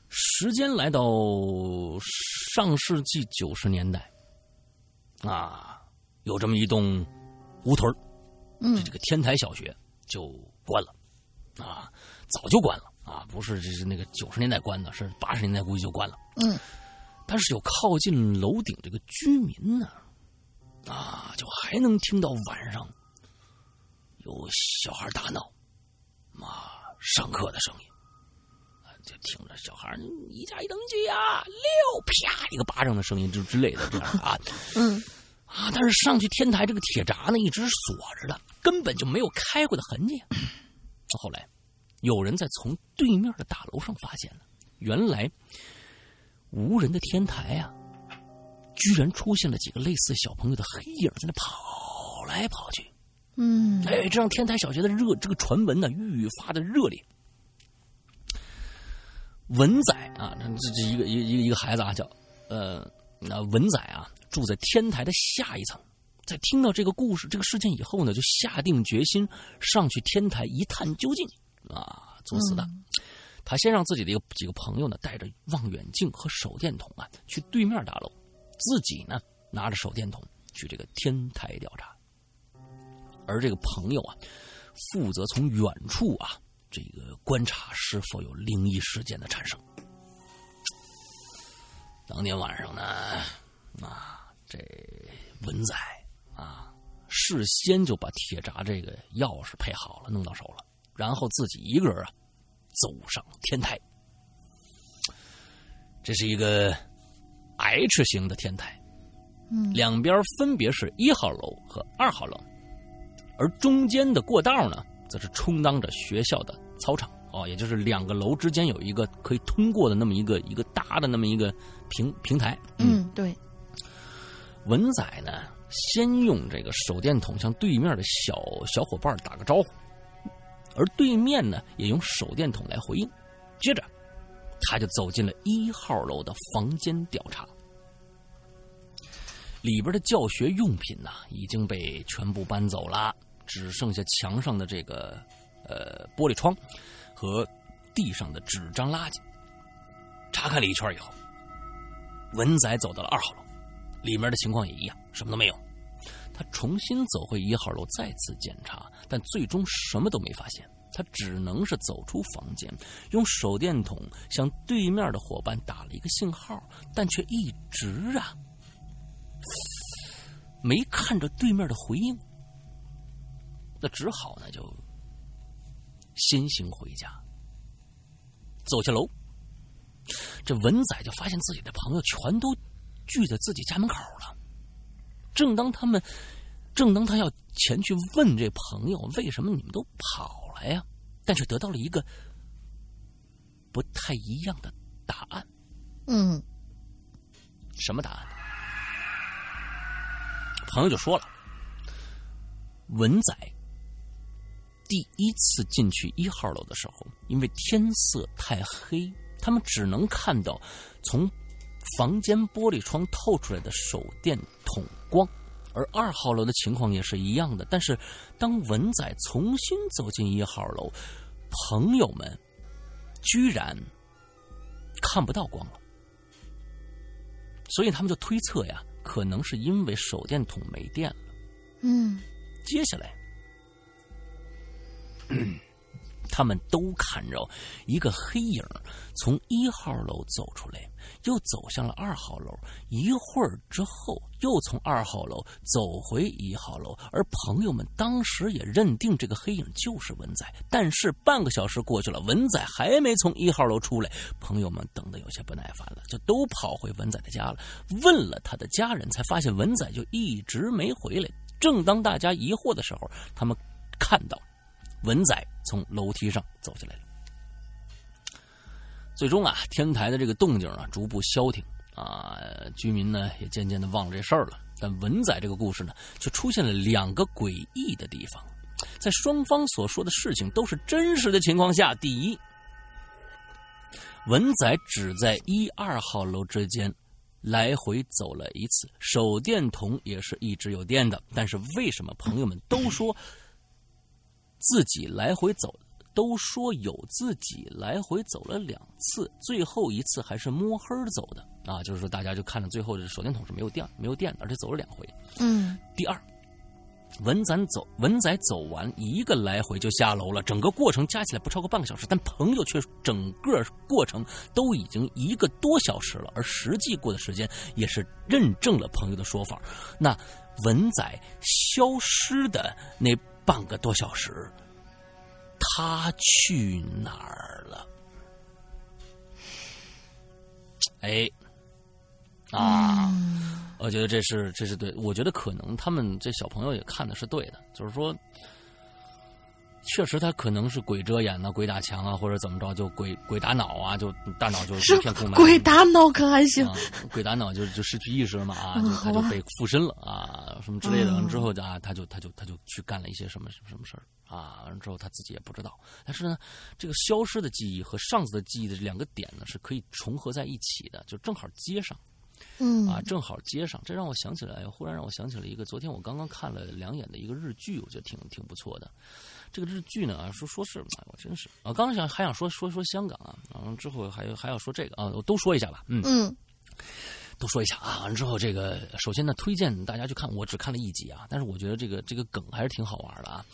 时间来到上世纪九十年代，啊，有这么一栋屋屯，嗯，这个天台小学。就关了，啊，早就关了啊！不是，这是那个九十年代关的，是八十年代估计就关了。嗯，但是有靠近楼顶这个居民呢，啊，就还能听到晚上有小孩打闹，啊，上课的声音，就听着小孩一加一等于几啊？六，啪一个巴掌的声音之之类的啊。嗯。[laughs] 啊！但是上去天台这个铁闸呢，一直锁着的，根本就没有开过的痕迹。后来，有人在从对面的大楼上发现了，原来无人的天台啊，居然出现了几个类似小朋友的黑影在那跑来跑去。嗯，哎，这让天台小学的热这个传闻呢愈发的热烈。文仔啊，这这一个一個一个一个孩子啊，叫呃，那文仔啊。住在天台的下一层，在听到这个故事、这个事件以后呢，就下定决心上去天台一探究竟。啊，作死的！嗯、他先让自己的一个几个朋友呢，带着望远镜和手电筒啊，去对面大楼，自己呢拿着手电筒去这个天台调查。而这个朋友啊，负责从远处啊，这个观察是否有灵异事件的产生。当天晚上呢，啊。这文仔啊，事先就把铁闸这个钥匙配好了，弄到手了，然后自己一个人啊走上天台。这是一个 H 型的天台，嗯，两边分别是一号楼和二號樓，而中间的过道呢，则是充当着学校的操场哦，也就是两个楼之间有一个可以通过的那么一个一个大的那么一个平平台。嗯，嗯對。文仔呢，先用这个手电筒向对面的小小伙伴打个招呼，而对面呢，也用手电筒来回应。接着，他就走进了一号楼的房间调查。里边的教学用品呢，已经被全部搬走了，只剩下墙上的这个呃玻璃窗和地上的纸张垃圾。查看了一圈以后，文仔走到了二号楼，里面的情况也一样，什么都没有。他重新走回一号楼，再次检查，但最终什么都没发现。他只能是走出房间，用手电筒向对面的伙伴打了一个信号，但却一直啊沒看着对面的回应。那只好呢就先行回家。走下楼，这文仔就发现自己的朋友全都。聚在自己家门口了。正当他们，正当他要前去问这朋友为什么你们都跑了呀，但却得到了一个不太一样的答案。嗯，什么答案？朋友就说了，文仔第一次进去一号楼的时候，因为天色太黑，他们只能看到从房间玻璃窗透出来的手电筒光。而二号楼的情况也是一样的，但是当文仔重新走进一号楼，朋友们居然看不到光了，所以他们就推测呀，可能是因为手电筒没电了。嗯，接下来，[clears throat] 他们都看着一个黑影从一号楼走出来，又走向了二号楼。一会儿之后，又从二号楼走回一号楼。而朋友们当时也认定这个黑影就是文仔。但是半个小时过去了，文仔还没从一号楼出来，朋友们等得有些不耐烦了，就都跑回文仔的家了。问了他的家人，才发现文仔就一直没回来。正当大家疑惑的时候，他们看到。文仔从楼梯上走下来了。最终啊，天台的这个动静啊逐步消停啊，居民呢也渐渐的忘了这事儿了。但文仔这个故事呢，却出现了两个诡异的地方。在双方所说的事情都是真实的情况下，第一，文仔只在一二号楼之间来回走了一次，手电筒也是一直有电的。但是为什么朋友们都说？自己来回走，都说有自己来回走了两次，最后一次还是摸黑走的啊！就是说，大家就看着最后的手电筒是没有电、没有电的，而且走了两回。嗯。第二，文仔走文仔走完一个来回就下楼了，整个过程加起来不超过半个小时，但朋友却整个过程都已经一个多小时了，而实际过的时间也是认证了朋友的说法。那文仔消失的那。半个多小时，他去哪儿了？哎，啊，我觉得这是这是对，我觉得可能他们这小朋友也看的是对的，就是说。确实，他可能是鬼遮眼呢，鬼打墙啊，或者怎么着，就鬼鬼打脑啊，就大脑就一片空白。鬼打脑可还行？鬼打脑就就失去意识了嘛啊，就他就被附身了啊，什么之类的。完之后啊，他就他就他就去干了一些什么什么什么事儿啊。完了之后他自己也不知道。但是呢，这个消失的记忆和上次的记忆的这两个点呢，是可以重合在一起的，就正好接上。嗯啊，正好接上。这让我想起来，忽然让我想起了一个昨天我刚刚看了两眼的一个日剧，我觉得挺挺不错的。这个日剧呢，说说是，哎，我真是啊，刚刚想还想说说说香港啊，然后之后还还要说这个啊，我都说一下吧，嗯嗯，都说一下啊。完了之后，这个首先呢，推荐大家去看，我只看了一集啊，但是我觉得这个这个梗还是挺好玩的啊。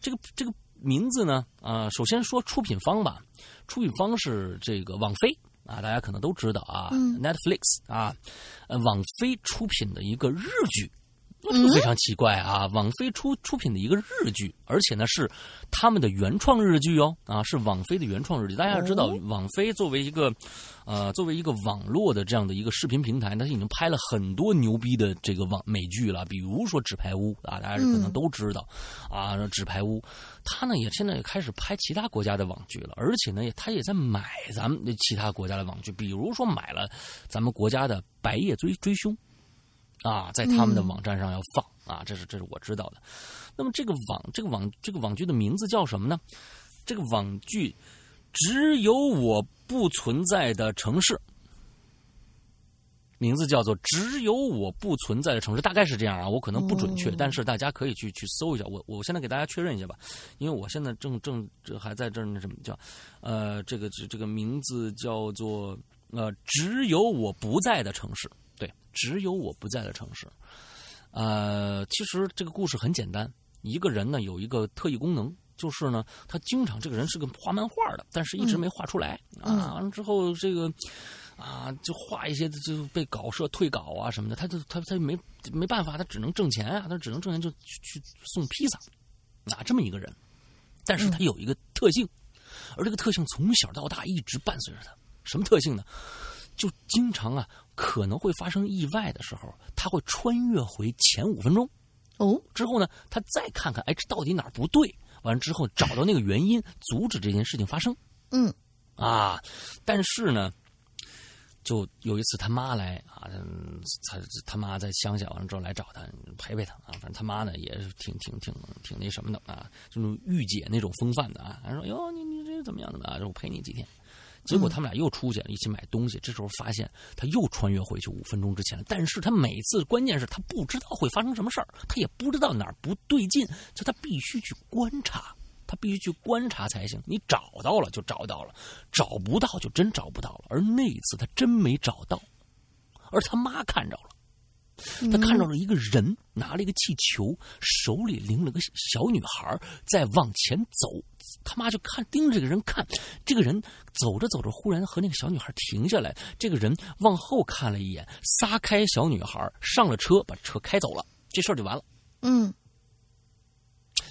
这个这个名字呢，啊，首先说出品方吧，出品方是这个网飞啊，大家可能都知道啊，Netflix 啊，呃，网飞出品的一个日剧。非常奇怪啊！网飞出出品的一个日剧，而且呢是他们的原创日剧哦啊，是网飞的原创日剧。大家要知道，网飞作为一个呃作为一个网络的这样的一个视频平台，它已经拍了很多牛逼的这个网美剧了，比如说《纸牌屋》啊，大家可能都知道啊，《纸牌屋》它呢也现在也开始拍其他国家的网剧了，而且呢也它也在买咱们其他国家的网剧，比如说买了咱们国家的《白夜追追凶》。啊，在他们的网站上要放啊，这是这是我知道的。那么这个网这个网这个网剧的名字叫什么呢？这个网剧只有我不存在的城市，名字叫做《只有我不存在的城市》，大概是这样啊，我可能不准确，但是大家可以去去搜一下。我我现在给大家确认一下吧，因为我现在正正这还在这儿那什么叫呃这个这这个名字叫做呃只有我不在的城市。对，只有我不在的城市。呃，其实这个故事很简单，一个人呢有一个特异功能，就是呢他经常这个人是个画漫画的，但是一直没画出来啊。完了之后，这个啊就画一些就被稿社退稿啊什么的，他就他他没没办法，他只能挣钱啊，他只能挣钱就去送披萨啊这么一个人。但是他有一个特性，而这个特性从小到大一直伴随着他。什么特性呢？就经常啊，可能会发生意外的时候，他会穿越回前五分钟，哦，之后呢，他再看看，哎，这到底哪儿不对？完了之后找到那个原因，阻止这件事情发生。嗯，啊。但是呢，就有一次他妈来啊，他他妈在乡下完了之后来找他陪陪他啊。反正他妈呢也是挺挺挺挺那什么的啊，就是御姐那种风范的啊。他说：“哟，你你这怎么样的啊？我陪你几天。”结果他们俩又出去了，一起买东西。这时候发现他又穿越回去五分钟之前了。但是他每次关键是他不知道会发生什么事儿，他也不知道哪儿不对劲，就他必须去观察，他必须去观察才行。你找到了就找到了，找不到就真找不到了。而那一次他真没找到，而他妈看着了。他看到了一个人拿了一个气球，手里拎了个小女孩在往前走。他妈就看盯着这个人看，这个人走着走着，忽然和那个小女孩停下来。这个人往后看了一眼，撒开小女孩，上了车，把车开走了。这事儿就完了。嗯。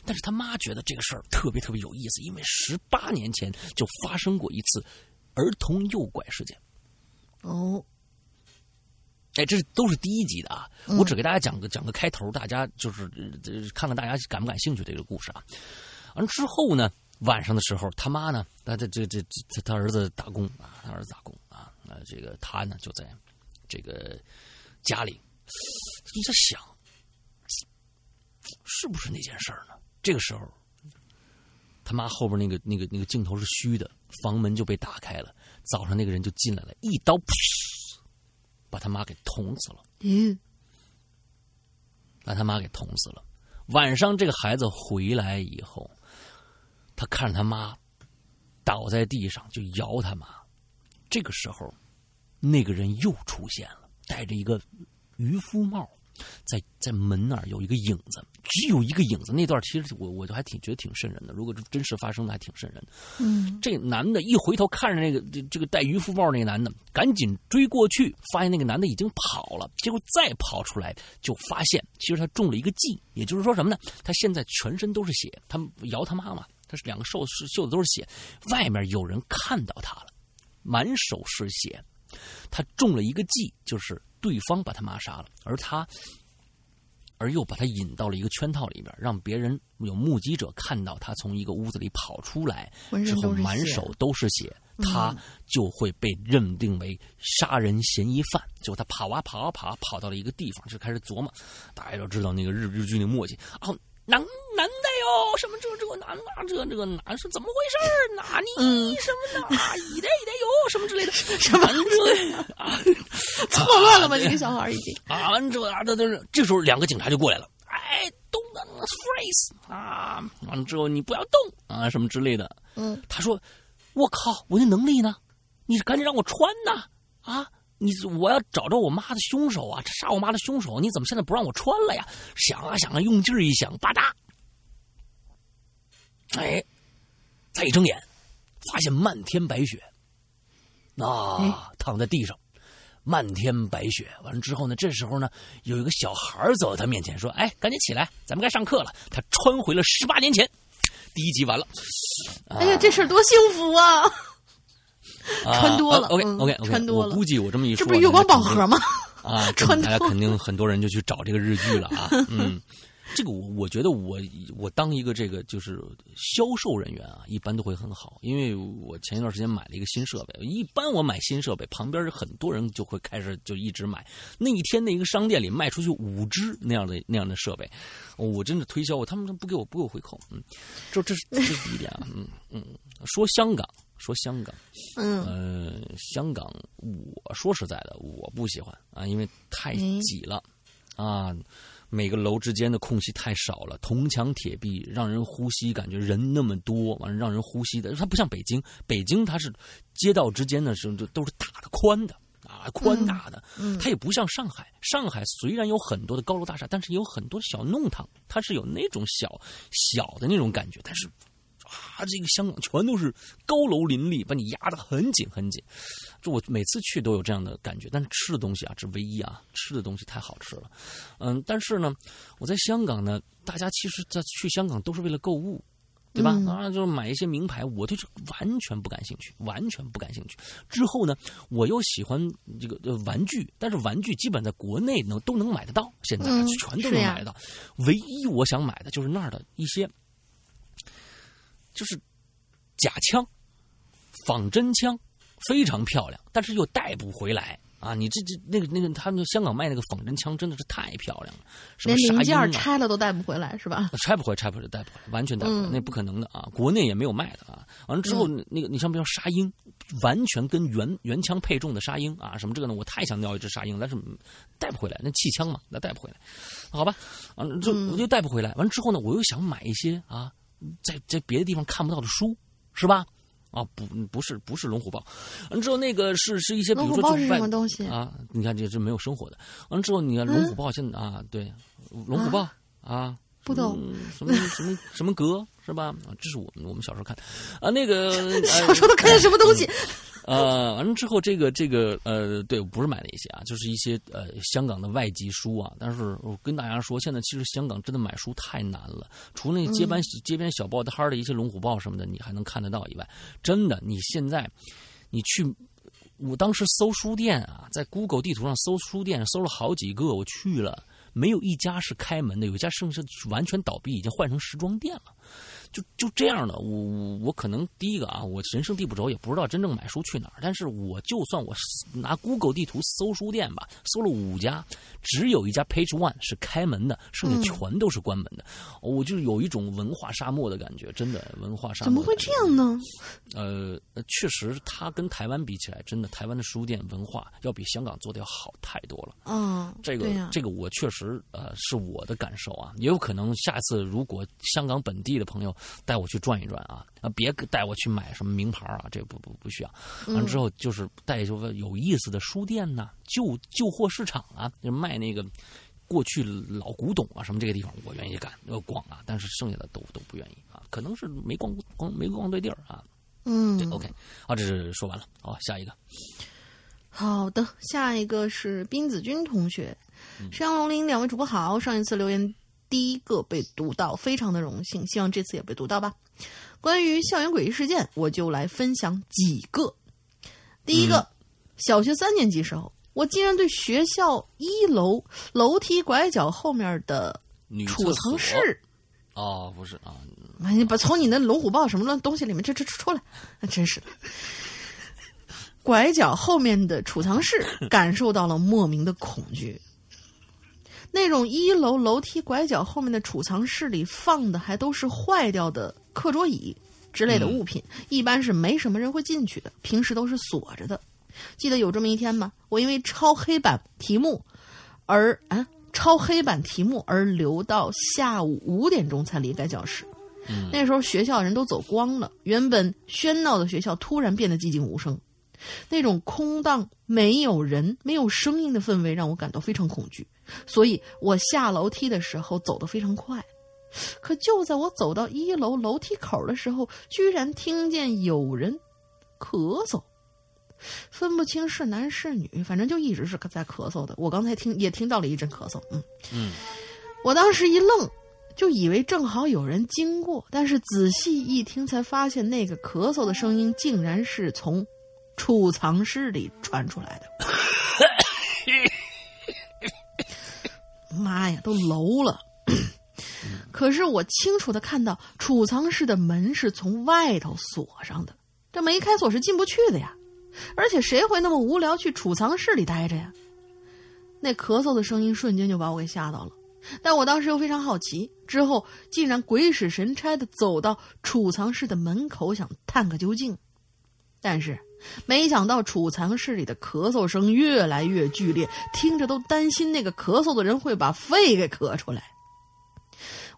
但是他妈觉得这个事儿特别特别有意思，因为十八年前就发生过一次儿童诱拐事件。哦。哎，这都是第一集的啊！我只给大家讲个讲个开头，大家就是看看大家感不感兴趣这个故事啊。完之后呢，晚上的时候，他妈呢，他这这这他他儿子打工啊，他儿子打工啊，那这个他呢就在这个家里就在想，是不是那件事儿呢？这个时候，他妈后边那个那个那个镜头是虚的，房门就被打开了，早上那个人就进来了，一刀。把他妈给捅死了。嗯，把他妈给捅死了。晚上这个孩子回来以后，他看着他妈倒在地上，就摇他妈。这个时候，那个人又出现了，戴着一个渔夫帽。在在门那儿有一个影子，只有一个影子。那段其实我我就还挺觉得挺瘆人的。如果真实发生的，还挺瘆人的。嗯，这男的一回头看着那个这这个戴渔夫帽那个男的，赶紧追过去，发现那个男的已经跑了。结果再跑出来，就发现其实他中了一个计，也就是说什么呢？他现在全身都是血，他摇他妈妈，他是两个袖袖子都是血，外面有人看到他了，满手是血。他中了一个计，就是对方把他妈杀了，而他，而又把他引到了一个圈套里边，让别人有目击者看到他从一个屋子里跑出来之后，满手都是血，他就会被认定为杀人嫌疑犯。结果他跑啊跑啊跑，跑到了一个地方，就开始琢磨。大家都知道那个日日剧那墨迹哦。男男的哟，什么这这个男啊，这这个男是怎么回事哪里什么的啊？一代一代哟，什么之类的，[laughs] 什么这啊？错乱了吧？这个小孩已经啊，完之后啊，这都是这时候两个警察就过来了。哎，Don't freeze 啊！完了之后你不要动啊，什么之类的。嗯，他说：“我靠，我的能力呢？你赶紧让我穿呐！啊！”你我要找着我妈的凶手啊！这杀我妈的凶手，你怎么现在不让我穿了呀？想啊想啊，用劲儿一想，吧嗒，哎，再一睁眼，发现漫天白雪，啊，躺在地上，漫天白雪。完了之后呢，这时候呢，有一个小孩走到他面前说：“哎，赶紧起来，咱们该上课了。”他穿回了十八年前。第一集完了。哎呀，这事儿多幸福啊！穿多了，OK OK OK，穿多了。我估计我这么一说，这不是月光宝盒吗？啊，[laughs] 穿大家肯定很多人就去找这个日剧了啊。嗯，[laughs] 这个我我觉得我我当一个这个就是销售人员啊，一般都会很好，因为我前一段时间买了一个新设备。一般我买新设备，旁边很多人就会开始就一直买。那一天那一个商店里卖出去五只那样的那样的设备，我真的推销我，他们不给我不给我回扣。嗯，这这是这是第一点啊。嗯嗯，说香港。说香港，嗯，呃，香港，我说实在的，我不喜欢啊，因为太挤了，啊，每个楼之间的空隙太少了，铜墙铁壁，让人呼吸感觉人那么多，完了让人呼吸的，它不像北京，北京它是街道之间的时候就都是大的宽的啊，宽大的，它也不像上海，上海虽然有很多的高楼大厦，但是有很多小弄堂，它是有那种小小的那种感觉，但是。啊，这个香港全都是高楼林立，把你压得很紧很紧。就我每次去都有这样的感觉，但是吃的东西啊，这唯一啊，吃的东西太好吃了。嗯，但是呢，我在香港呢，大家其实在去香港都是为了购物，对吧？啊，就是买一些名牌，我对这完全不感兴趣，完全不感兴趣。之后呢，我又喜欢这个玩具，但是玩具基本在国内能都能买得到，现在全都能买得到。唯一我想买的就是那儿的一些。就是假枪、仿真枪，非常漂亮，但是又带不回来啊！你这这那个那个，他们香港卖那个仿真枪真的是太漂亮了，什么连零件拆了都带不回来是吧？拆不回，拆不回，带不回来，完全带不回来，嗯那不可能的啊！国内也没有卖的啊。完了之后，那个你像比如沙鹰，完全跟原原枪配重的沙鹰啊，什么这个呢？我太想要一只沙鹰，但是嗯带不回来，那气枪嘛，那带不回来。好吧，完了之后我就带不回来。完了之后呢，我又想买一些啊，在在别的地方看不到的书，是吧？啊，不，不是不是龙虎豹，完了之后那个是是一些，比如说就是外么东西？啊，你看这这没有生活的。完了之后，你看龙虎豹现在、啊，对，龙虎豹啊，不懂嗯什么什么什么格是吧？啊，这是我们我们小时候看啊，那个 [laughs] 小时候都看的什么东西？呃，完了之后，这个这个呃，对，不是买那些啊，就是一些呃香港的外籍书啊。但是我跟大家说，现在其实香港真的买书太难了，除了那街边、街边小报摊的一些龙虎报什么的，你还能看得到以外，真的，你现在你去。我当时搜书店啊，在 Google 地图上搜书店，搜了好几个，我去了，没有一家是开门的，有一家甚至完全倒闭，已经换成时装店了。就就这样的，我我我可能第一个啊，我人生地不熟，也不知道真正买书去哪儿。但是我就算我拿 Google 地图搜书店吧，搜了五家，只有一家 Page One 是开门的，剩下全都是关门的。我就有一种文化沙漠的感觉，真的文化沙漠。怎么会这样呢？呃，确实，它跟台湾比起来，真的台湾的书店文化要比香港做的要好太多了。嗯，这个、这个我确实呃是我的感受啊，也有可能下次如果香港本地的朋友带我去转一转啊，啊别带我去买什么名牌啊，这不不不需要。完了之后就是带就有意思的书店呐、旧旧货市场啊，就卖那个过去老古董啊什么这个地方我愿意干要逛啊，但是剩下的都都不愿意啊，可能是没逛逛没逛对地儿啊。嗯对，OK，好，这是说完了，好，下一个。好的，下一个是冰子君同学，嗯山羊龙鳞两位主播好，上一次留言第一个被读到，非常的荣幸，希望这次也被读到吧。关于校园诡异事件，我就来分享几个。第一个，小学三年级时候，我竟然对学校一楼楼梯拐角后面的储藏室，哦，不是啊，哎，你把从你那龙虎豹什么乱东西里面这这出来，那 [laughs] 真是的。拐角后面的储藏室 [laughs] 感受到了莫名的恐惧。那种一楼楼梯拐角后面的储藏室里放的还都是坏掉的课桌椅之类的物品，一般是没什么人会进去的，平时都是锁着的。记得有这么一天吗？我因为抄黑板题目而啊抄黑板题目而留到下午五点钟才离开教室。那时候学校人都走光了，原本喧闹的学校突然变得寂静无声，那种空荡、没有人、没有声音的氛围让我感到非常恐惧，所以我下楼梯的时候走得非常快。可就在我走到一楼楼梯口的时候，居然听见有人咳嗽，分不清是男是女，反正就一直是在咳嗽的。我刚才听也听到了一阵咳嗽，嗯嗯，我当时一愣，就以为正好有人经过，但是仔细一听才发现，那个咳嗽的声音竟然是从储藏室里传出来的。[laughs] 妈呀，都楼了！可是我清楚的看到储藏室的门是从外头锁上的，这没开锁是进不去的呀。而且谁会那么无聊去储藏室里待着呀？那咳嗽的声音瞬间就把我给吓到了，但我当时又非常好奇，之后竟然鬼使神差的走到储藏室的门口想探个究竟，但是没想到储藏室里的咳嗽声越来越剧烈，听着都担心那个咳嗽的人会把肺给咳出来。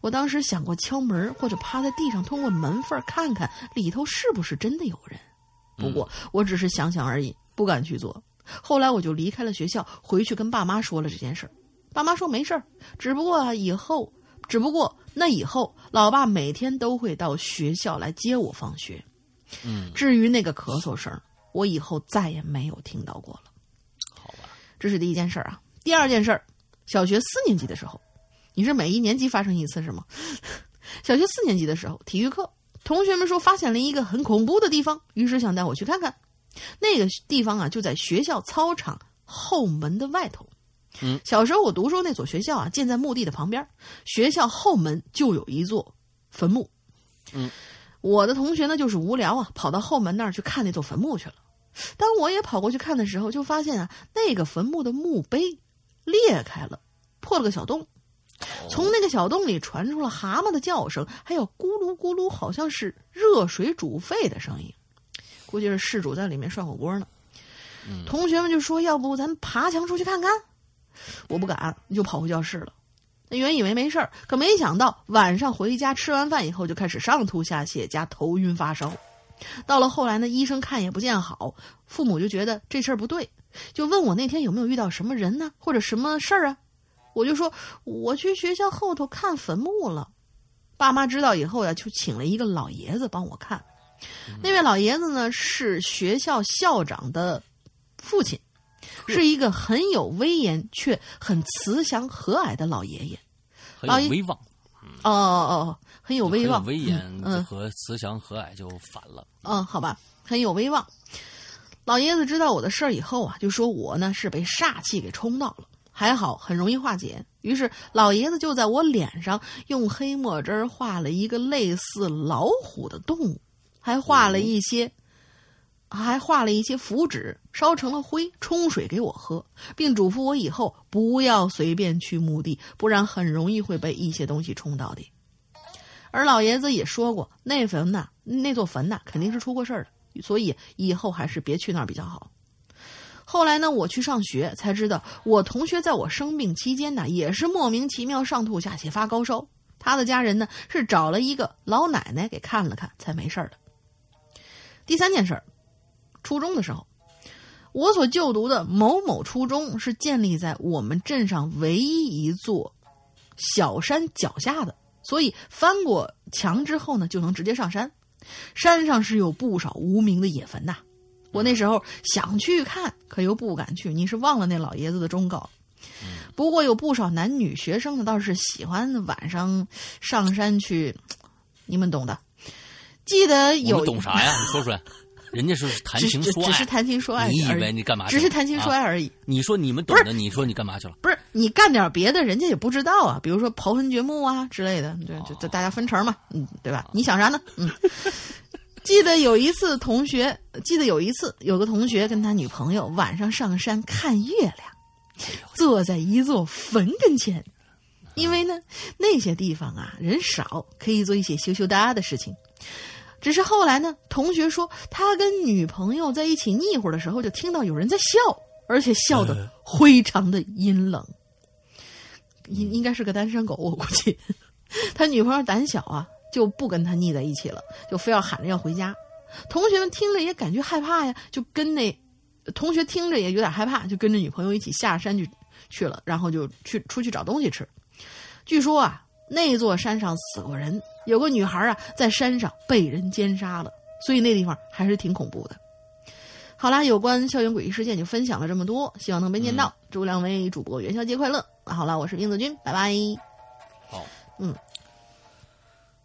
我当时想过敲门或者趴在地上通过门缝看看里头是不是真的有人，不过我只是想想而已，不敢去做。后来我就离开了学校，回去跟爸妈说了这件事儿。爸妈说没事儿，只不过啊以后，只不过那以后，老爸每天都会到学校来接我放学。嗯，至于那个咳嗽声，我以后再也没有听到过了。好吧，这是第一件事儿啊。第二件事儿，小学四年级的时候，你是每一年级发生一次是吗？小学四年级的时候，体育课，同学们说发现了一个很恐怖的地方，于是想带我去看看。那个地方啊，就在学校操场后门的外头。嗯，小时候我读书那所学校啊，建在墓地的旁边，学校后门就有一座坟墓。嗯，我的同学呢，就是无聊啊，跑到后门那儿去看那座坟墓去了。当我也跑过去看的时候，就发现啊，那个坟墓的墓碑裂开了，破了个小洞。从那个小洞里传出了蛤蟆的叫声，还有咕噜咕噜，好像是热水煮沸的声音。估计是事主在里面涮火锅呢。同学们就说：“要不咱爬墙出去看看？”我不敢，就跑回教室了。原以为没事儿，可没想到晚上回家吃完饭以后就开始上吐下泻加头晕发烧。到了后来呢，医生看也不见好，父母就觉得这事儿不对，就问我那天有没有遇到什么人呢，或者什么事儿啊？我就说我去学校后头看坟墓了。爸妈知道以后呀，就请了一个老爷子帮我看。那位老爷子呢，是学校校长的父亲，是一个很有威严却很慈祥和蔼的老爷爷，很有威望。哦哦哦，很有威望，威严和慈祥和蔼就反了。嗯，好吧，很有威望。老爷子知道我的事儿以后啊，就说我呢是被煞气给冲到了，还好很容易化解。于是老爷子就在我脸上用黑墨汁画了一个类似老虎的动物。还画了一些，还画了一些符纸，烧成了灰，冲水给我喝，并嘱咐我以后不要随便去墓地，不然很容易会被一些东西冲到的。而老爷子也说过，那坟呐，那座坟呐，肯定是出过事儿的，所以以后还是别去那儿比较好。后来呢，我去上学才知道，我同学在我生病期间呢，也是莫名其妙上吐下泻发高烧，他的家人呢是找了一个老奶奶给看了看，才没事儿的。第三件事儿，初中的时候，我所就读的某某初中是建立在我们镇上唯一一座小山脚下的，所以翻过墙之后呢，就能直接上山。山上是有不少无名的野坟呐。我那时候想去看，可又不敢去。你是忘了那老爷子的忠告？不过有不少男女学生呢，倒是喜欢晚上上山去，你们懂的。记得有懂啥呀？你说出来，人家是谈情说爱，只是谈情说爱。你以为你干嘛？只是谈情说爱而已。你说你们懂的，你说你干嘛去了？不是你干点别的，人家也不知道啊。比如说刨坟掘墓啊之类的，对，就大家分成嘛，嗯，对吧？你想啥呢？嗯。记得有一次，同学记得有一次，有个同学跟他女朋友晚上上山看月亮，坐在一座坟跟前，因为呢那些地方啊人少，可以做一些羞羞答的事情。只是后来呢，同学说他跟女朋友在一起腻乎的时候，就听到有人在笑，而且笑得非常的阴冷。应应该是个单身狗，我估计。他女朋友胆小啊，就不跟他腻在一起了，就非要喊着要回家。同学们听着也感觉害怕呀，就跟那同学听着也有点害怕，就跟着女朋友一起下山去去了，然后就去出去找东西吃。据说啊。那座山上死过人，有个女孩啊，在山上被人奸杀了，所以那地方还是挺恐怖的。好啦，有关校园诡异事件就分享了这么多，希望能被念到。祝两位主播元宵节快乐！好了，我是英子君，拜拜。好，嗯。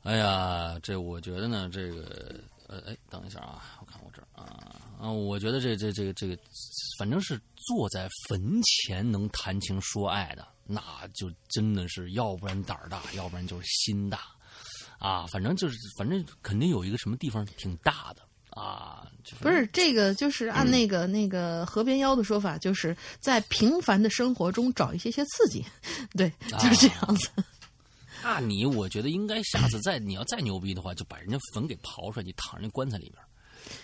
哎呀，这我觉得呢，这个呃，哎，等一下啊，我看我这儿啊啊，我觉得这这这个这个，反正是坐在坟前能谈情说爱的。那就真的是，要不然胆儿大，要不然就是心大，啊，反正就是，反正肯定有一个什么地方挺大的啊。不是这个，就是按那个那个河边妖的说法，就是在平凡的生活中找一些些刺激，对，就是这样子。那你我觉得应该下次再你要再牛逼的话，就把人家坟给刨出来，你躺人家棺材里边。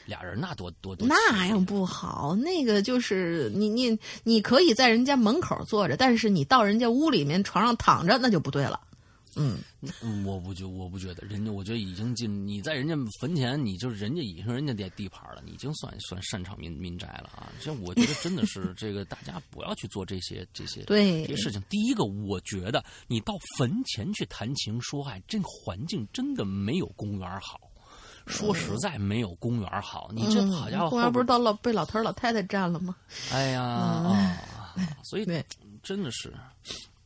俩人那多多多，那样不好。那个就是你你你可以在人家门口坐着，但是你到人家屋里面床上躺着，那就不对了。嗯，我不觉我不觉得，人家我觉得已经进你在人家坟前，你就是人家已经人家的地盘了，你已经算算擅长民民宅了啊。像我觉得真的是 [laughs] 这个，大家不要去做这些这些对这些事情。第一个，我觉得你到坟前去谈情说爱，这个环境真的没有公园好。说实在，没有公园好。你这好家伙，公园不是到老被老头老太太占了吗？哎呀啊！所以 [laughs] 真的是，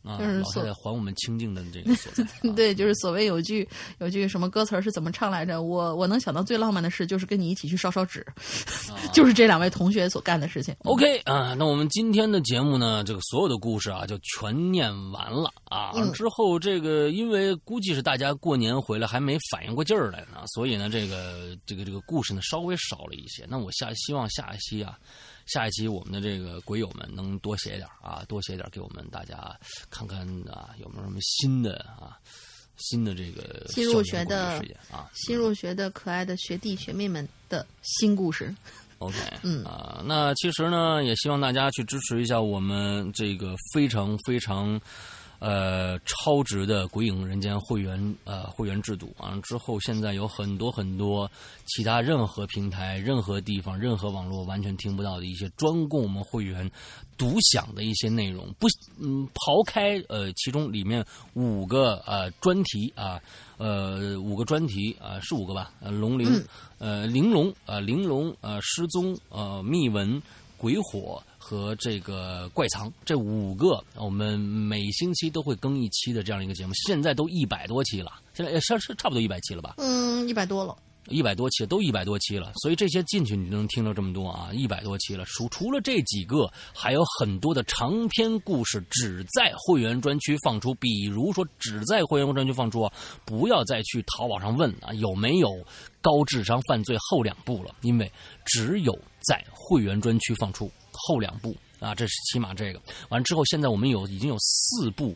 啊，就是所老太太还我们清净的这个所在。[laughs] 啊对，就是所谓有句有句什么歌词儿是怎么唱来着？我我能想到最浪漫的事，就是跟你一起去烧烧纸，[laughs] 就是这两位同学所干的事情。OK 啊，那我们今天的节目呢，这个所有的故事啊，就全念完了啊。嗯之后这个，因为估计是大家过年回来还没反应过劲儿来呢，所以呢，这个这个这个故事呢稍微少了一些。那我下希望下一期啊，下一期我们的这个鬼友们能多写点啊，多写点给我们大家看看啊，有没有什么新的啊，新的这个新入学的啊。新入学的可爱的学弟学妹们的新故事。OK，[laughs] 嗯啊、那其实呢，也希望大家去支持一下我们这个非常非常呃超值的《鬼影人间》会员呃会员制度啊。之后现在有很多很多其他任何平台、任何地方、任何网络完全听不到的一些专供我们会员独享的一些内容。不，嗯，刨开呃其中里面五个呃专题啊。呃，五个专题啊、是五个吧？呃，龙鳞，呃，玲珑，呃，玲珑，呃，失踪，呃，秘闻，鬼火和这个怪藏这五个，我们每星期都会更一期的这样一个节目，现在都一百多期了，现在也是是差不多一百期了吧？嗯，一百多了。一百多期都一百多期了，所以这些进去你就能听到这么多啊，一百多期了。除除了这几个，还有很多的长篇故事只在会员专区放出，比如说只在会员专区放出啊，不要再去淘宝上问啊有没有高智商犯罪后两部了，因为只有在会员专区放出后两部啊，这是起码这个。完之后，现在我们有已经有四部。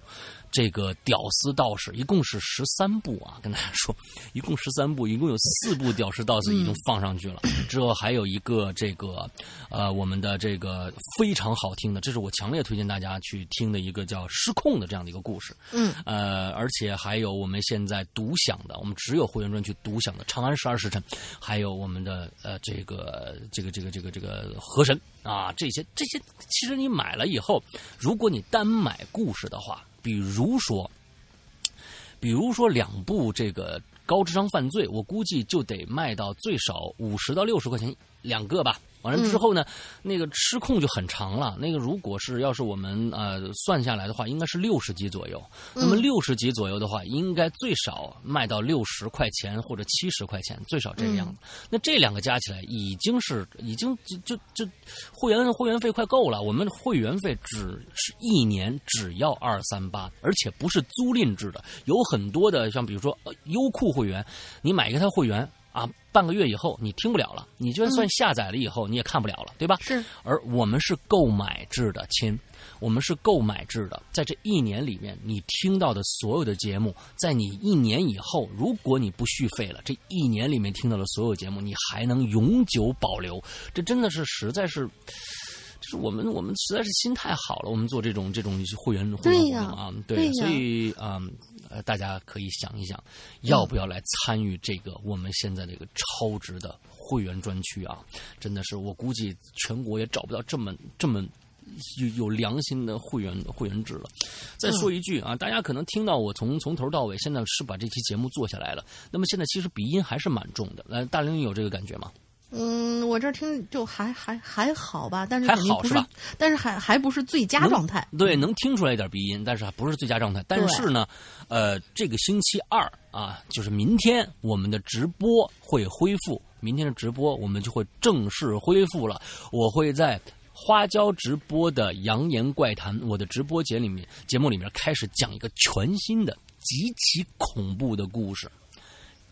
这个屌丝道士一共是十三部啊，跟大家说，一共十三部，一共有四部屌丝道士已经放上去了。之后还有一个这个，呃，我们的这个非常好听的，这是我强烈推荐大家去听的一个叫《失控》的这样的一个故事。嗯，呃，而且还有我们现在独享的，我们只有会员专区独享的《长安十二时辰》，还有我们的呃这个这个这个这个这个河神啊，这些这些，其实你买了以后，如果你单买故事的话。比如说，比如说两部这个高智商犯罪，我估计就得卖到最少五十到六十块钱两个吧。完了之后呢，那个失控就很长了。那个如果是要是我们呃算下来的话，应该是六十集左右。那么六十集左右的话，应该最少卖到六十块钱或者七十块钱，最少这个样子。那这两个加起来已经是已经就就就会员会员费快够了。我们会员费只是一年只要二三八，而且不是租赁制的。有很多的像比如说呃优酷会员，你买一个他会员。啊，半个月以后你听不了了，你就算下载了以后、你也看不了了，对吧？是。而我们是购买制的，亲，我们是购买制的，在这一年里面，你听到的所有的节目，在你一年以后，如果你不续费了，这一年里面听到的所有节目，你还能永久保留。这真的是实在是。就是我们，我们实在是心太好了。我们做这种这种会员会员活动啊，对，对所以啊、呃，大家可以想一想，要不要来参与这个我们现在这个超值的会员专区啊？真的是，我估计全国也找不到这么这么。有有良心的会员会员制了。再说一句啊，大家可能听到我从从头到尾，现在是把这期节目做下来了。那么现在其实鼻音还是蛮重的。来，大玲有这个感觉吗？嗯，我这听就还还还好吧，但是还好是吧？但是还还不是最佳状态。对，能听出来一点鼻音，但是还不是最佳状态。但是呢，呃，这个星期二啊，就是明天我们的直播会恢复，明天的直播我们就会正式恢复了。我会在。花椒直播的《扬言怪谈》，我的直播节里面节目里面开始讲一个全新的、极其恐怖的故事，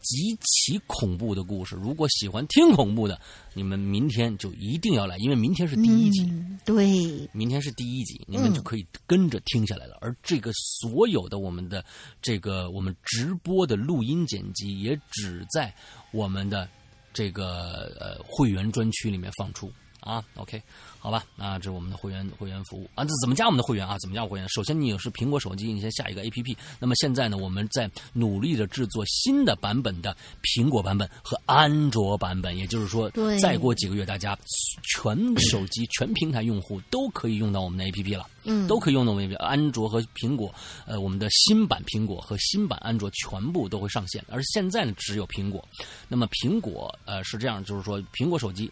极其恐怖的故事。如果喜欢听恐怖的，你们明天就一定要来，因为明天是第一集。嗯、对，明天是第一集，你们就可以跟着听下来了。嗯、而这个所有的我们的这个我们直播的录音剪辑，也只在我们的这个呃会员专区里面放出啊。OK。好吧，那，这是我们的会员会员服务啊。这怎么加我们的会员啊？怎么加会员？首先，你有是苹果手机，你先下一个 APP。那么现在呢，我们在努力的制作新的版本的苹果版本和安卓版本，也就是说，再过几个月，大家全手机、全平台用户都可以用到我们的 APP 了。嗯，都可以用到我们 APP。安卓和苹果，呃，我们的新版苹果和新版安卓全部都会上线。而现在呢，只有苹果。那么苹果呃是这样，就是说苹果手机。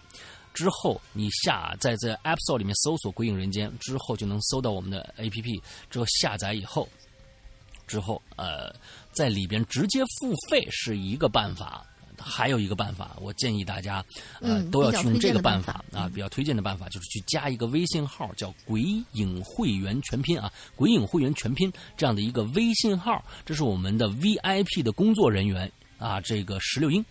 之后你下在在 App Store 里面搜索“鬼影人间”，之后就能搜到我们的 APP。之后下载以后，之后呃，在里边直接付费是一个办法。还有一个办法，我建议大家呃都要去用这个办法啊，比较推荐的办法就是去加一个微信号，叫“鬼影会员全拼”啊，“鬼影会员全拼”这样的一个微信号，这是我们的 VIP 的工作人员。啊，这个石榴英，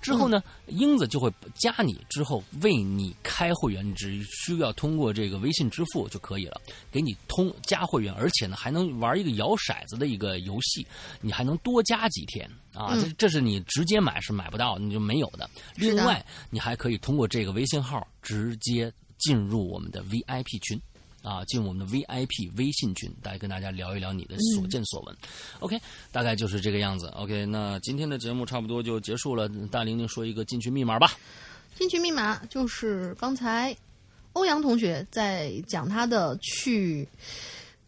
之后呢，英子就会加你，之后为你开会员，只需要通过这个微信支付就可以了，给你通加会员，而且呢还能玩一个摇骰子的一个游戏，你还能多加几天啊，这这是你直接买是买不到，你就没有的。另外，你还可以通过这个微信号直接进入我们的 VIP 群。啊，进我们的 VIP 微信群，大家跟大家聊一聊你的所见所闻。OK，大概就是这个样子。OK，那今天的节目差不多就结束了。大玲玲说一个进群密码吧。进群密码就是刚才欧阳同学在讲他的去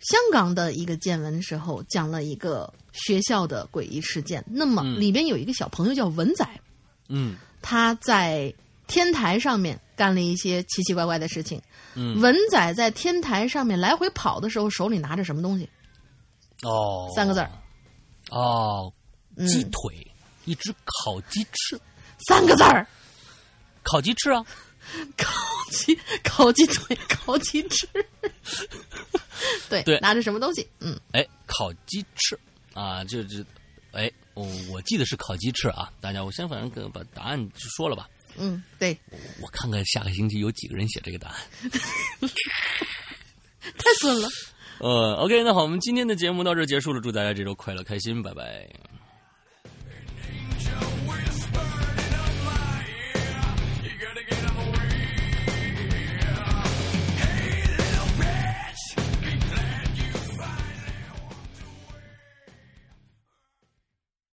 香港的一个见闻的时候，讲了一个学校的诡异事件。那么里边有一个小朋友叫文仔，嗯，他在天台上面干了一些奇奇怪怪的事情。嗯，文仔在天台上面来回跑的时候，手里拿着什么东西？哦，三个字儿。哦，鸡腿，一只烤鸡翅。三个字儿。烤鸡翅啊，[laughs] 烤鸡，烤鸡腿，烤鸡翅。[laughs] 对对，拿着什么东西？嗯，哎，烤鸡翅啊，就就，哎，我我记得是烤鸡翅啊。大家，我先反正给把答案就说了吧。嗯，对，我看看下个星期有几个人写这个答案，[laughs] 太损了。呃，OK，那好，我们今天的节目到这结束了，祝大家这周快乐开心，拜拜。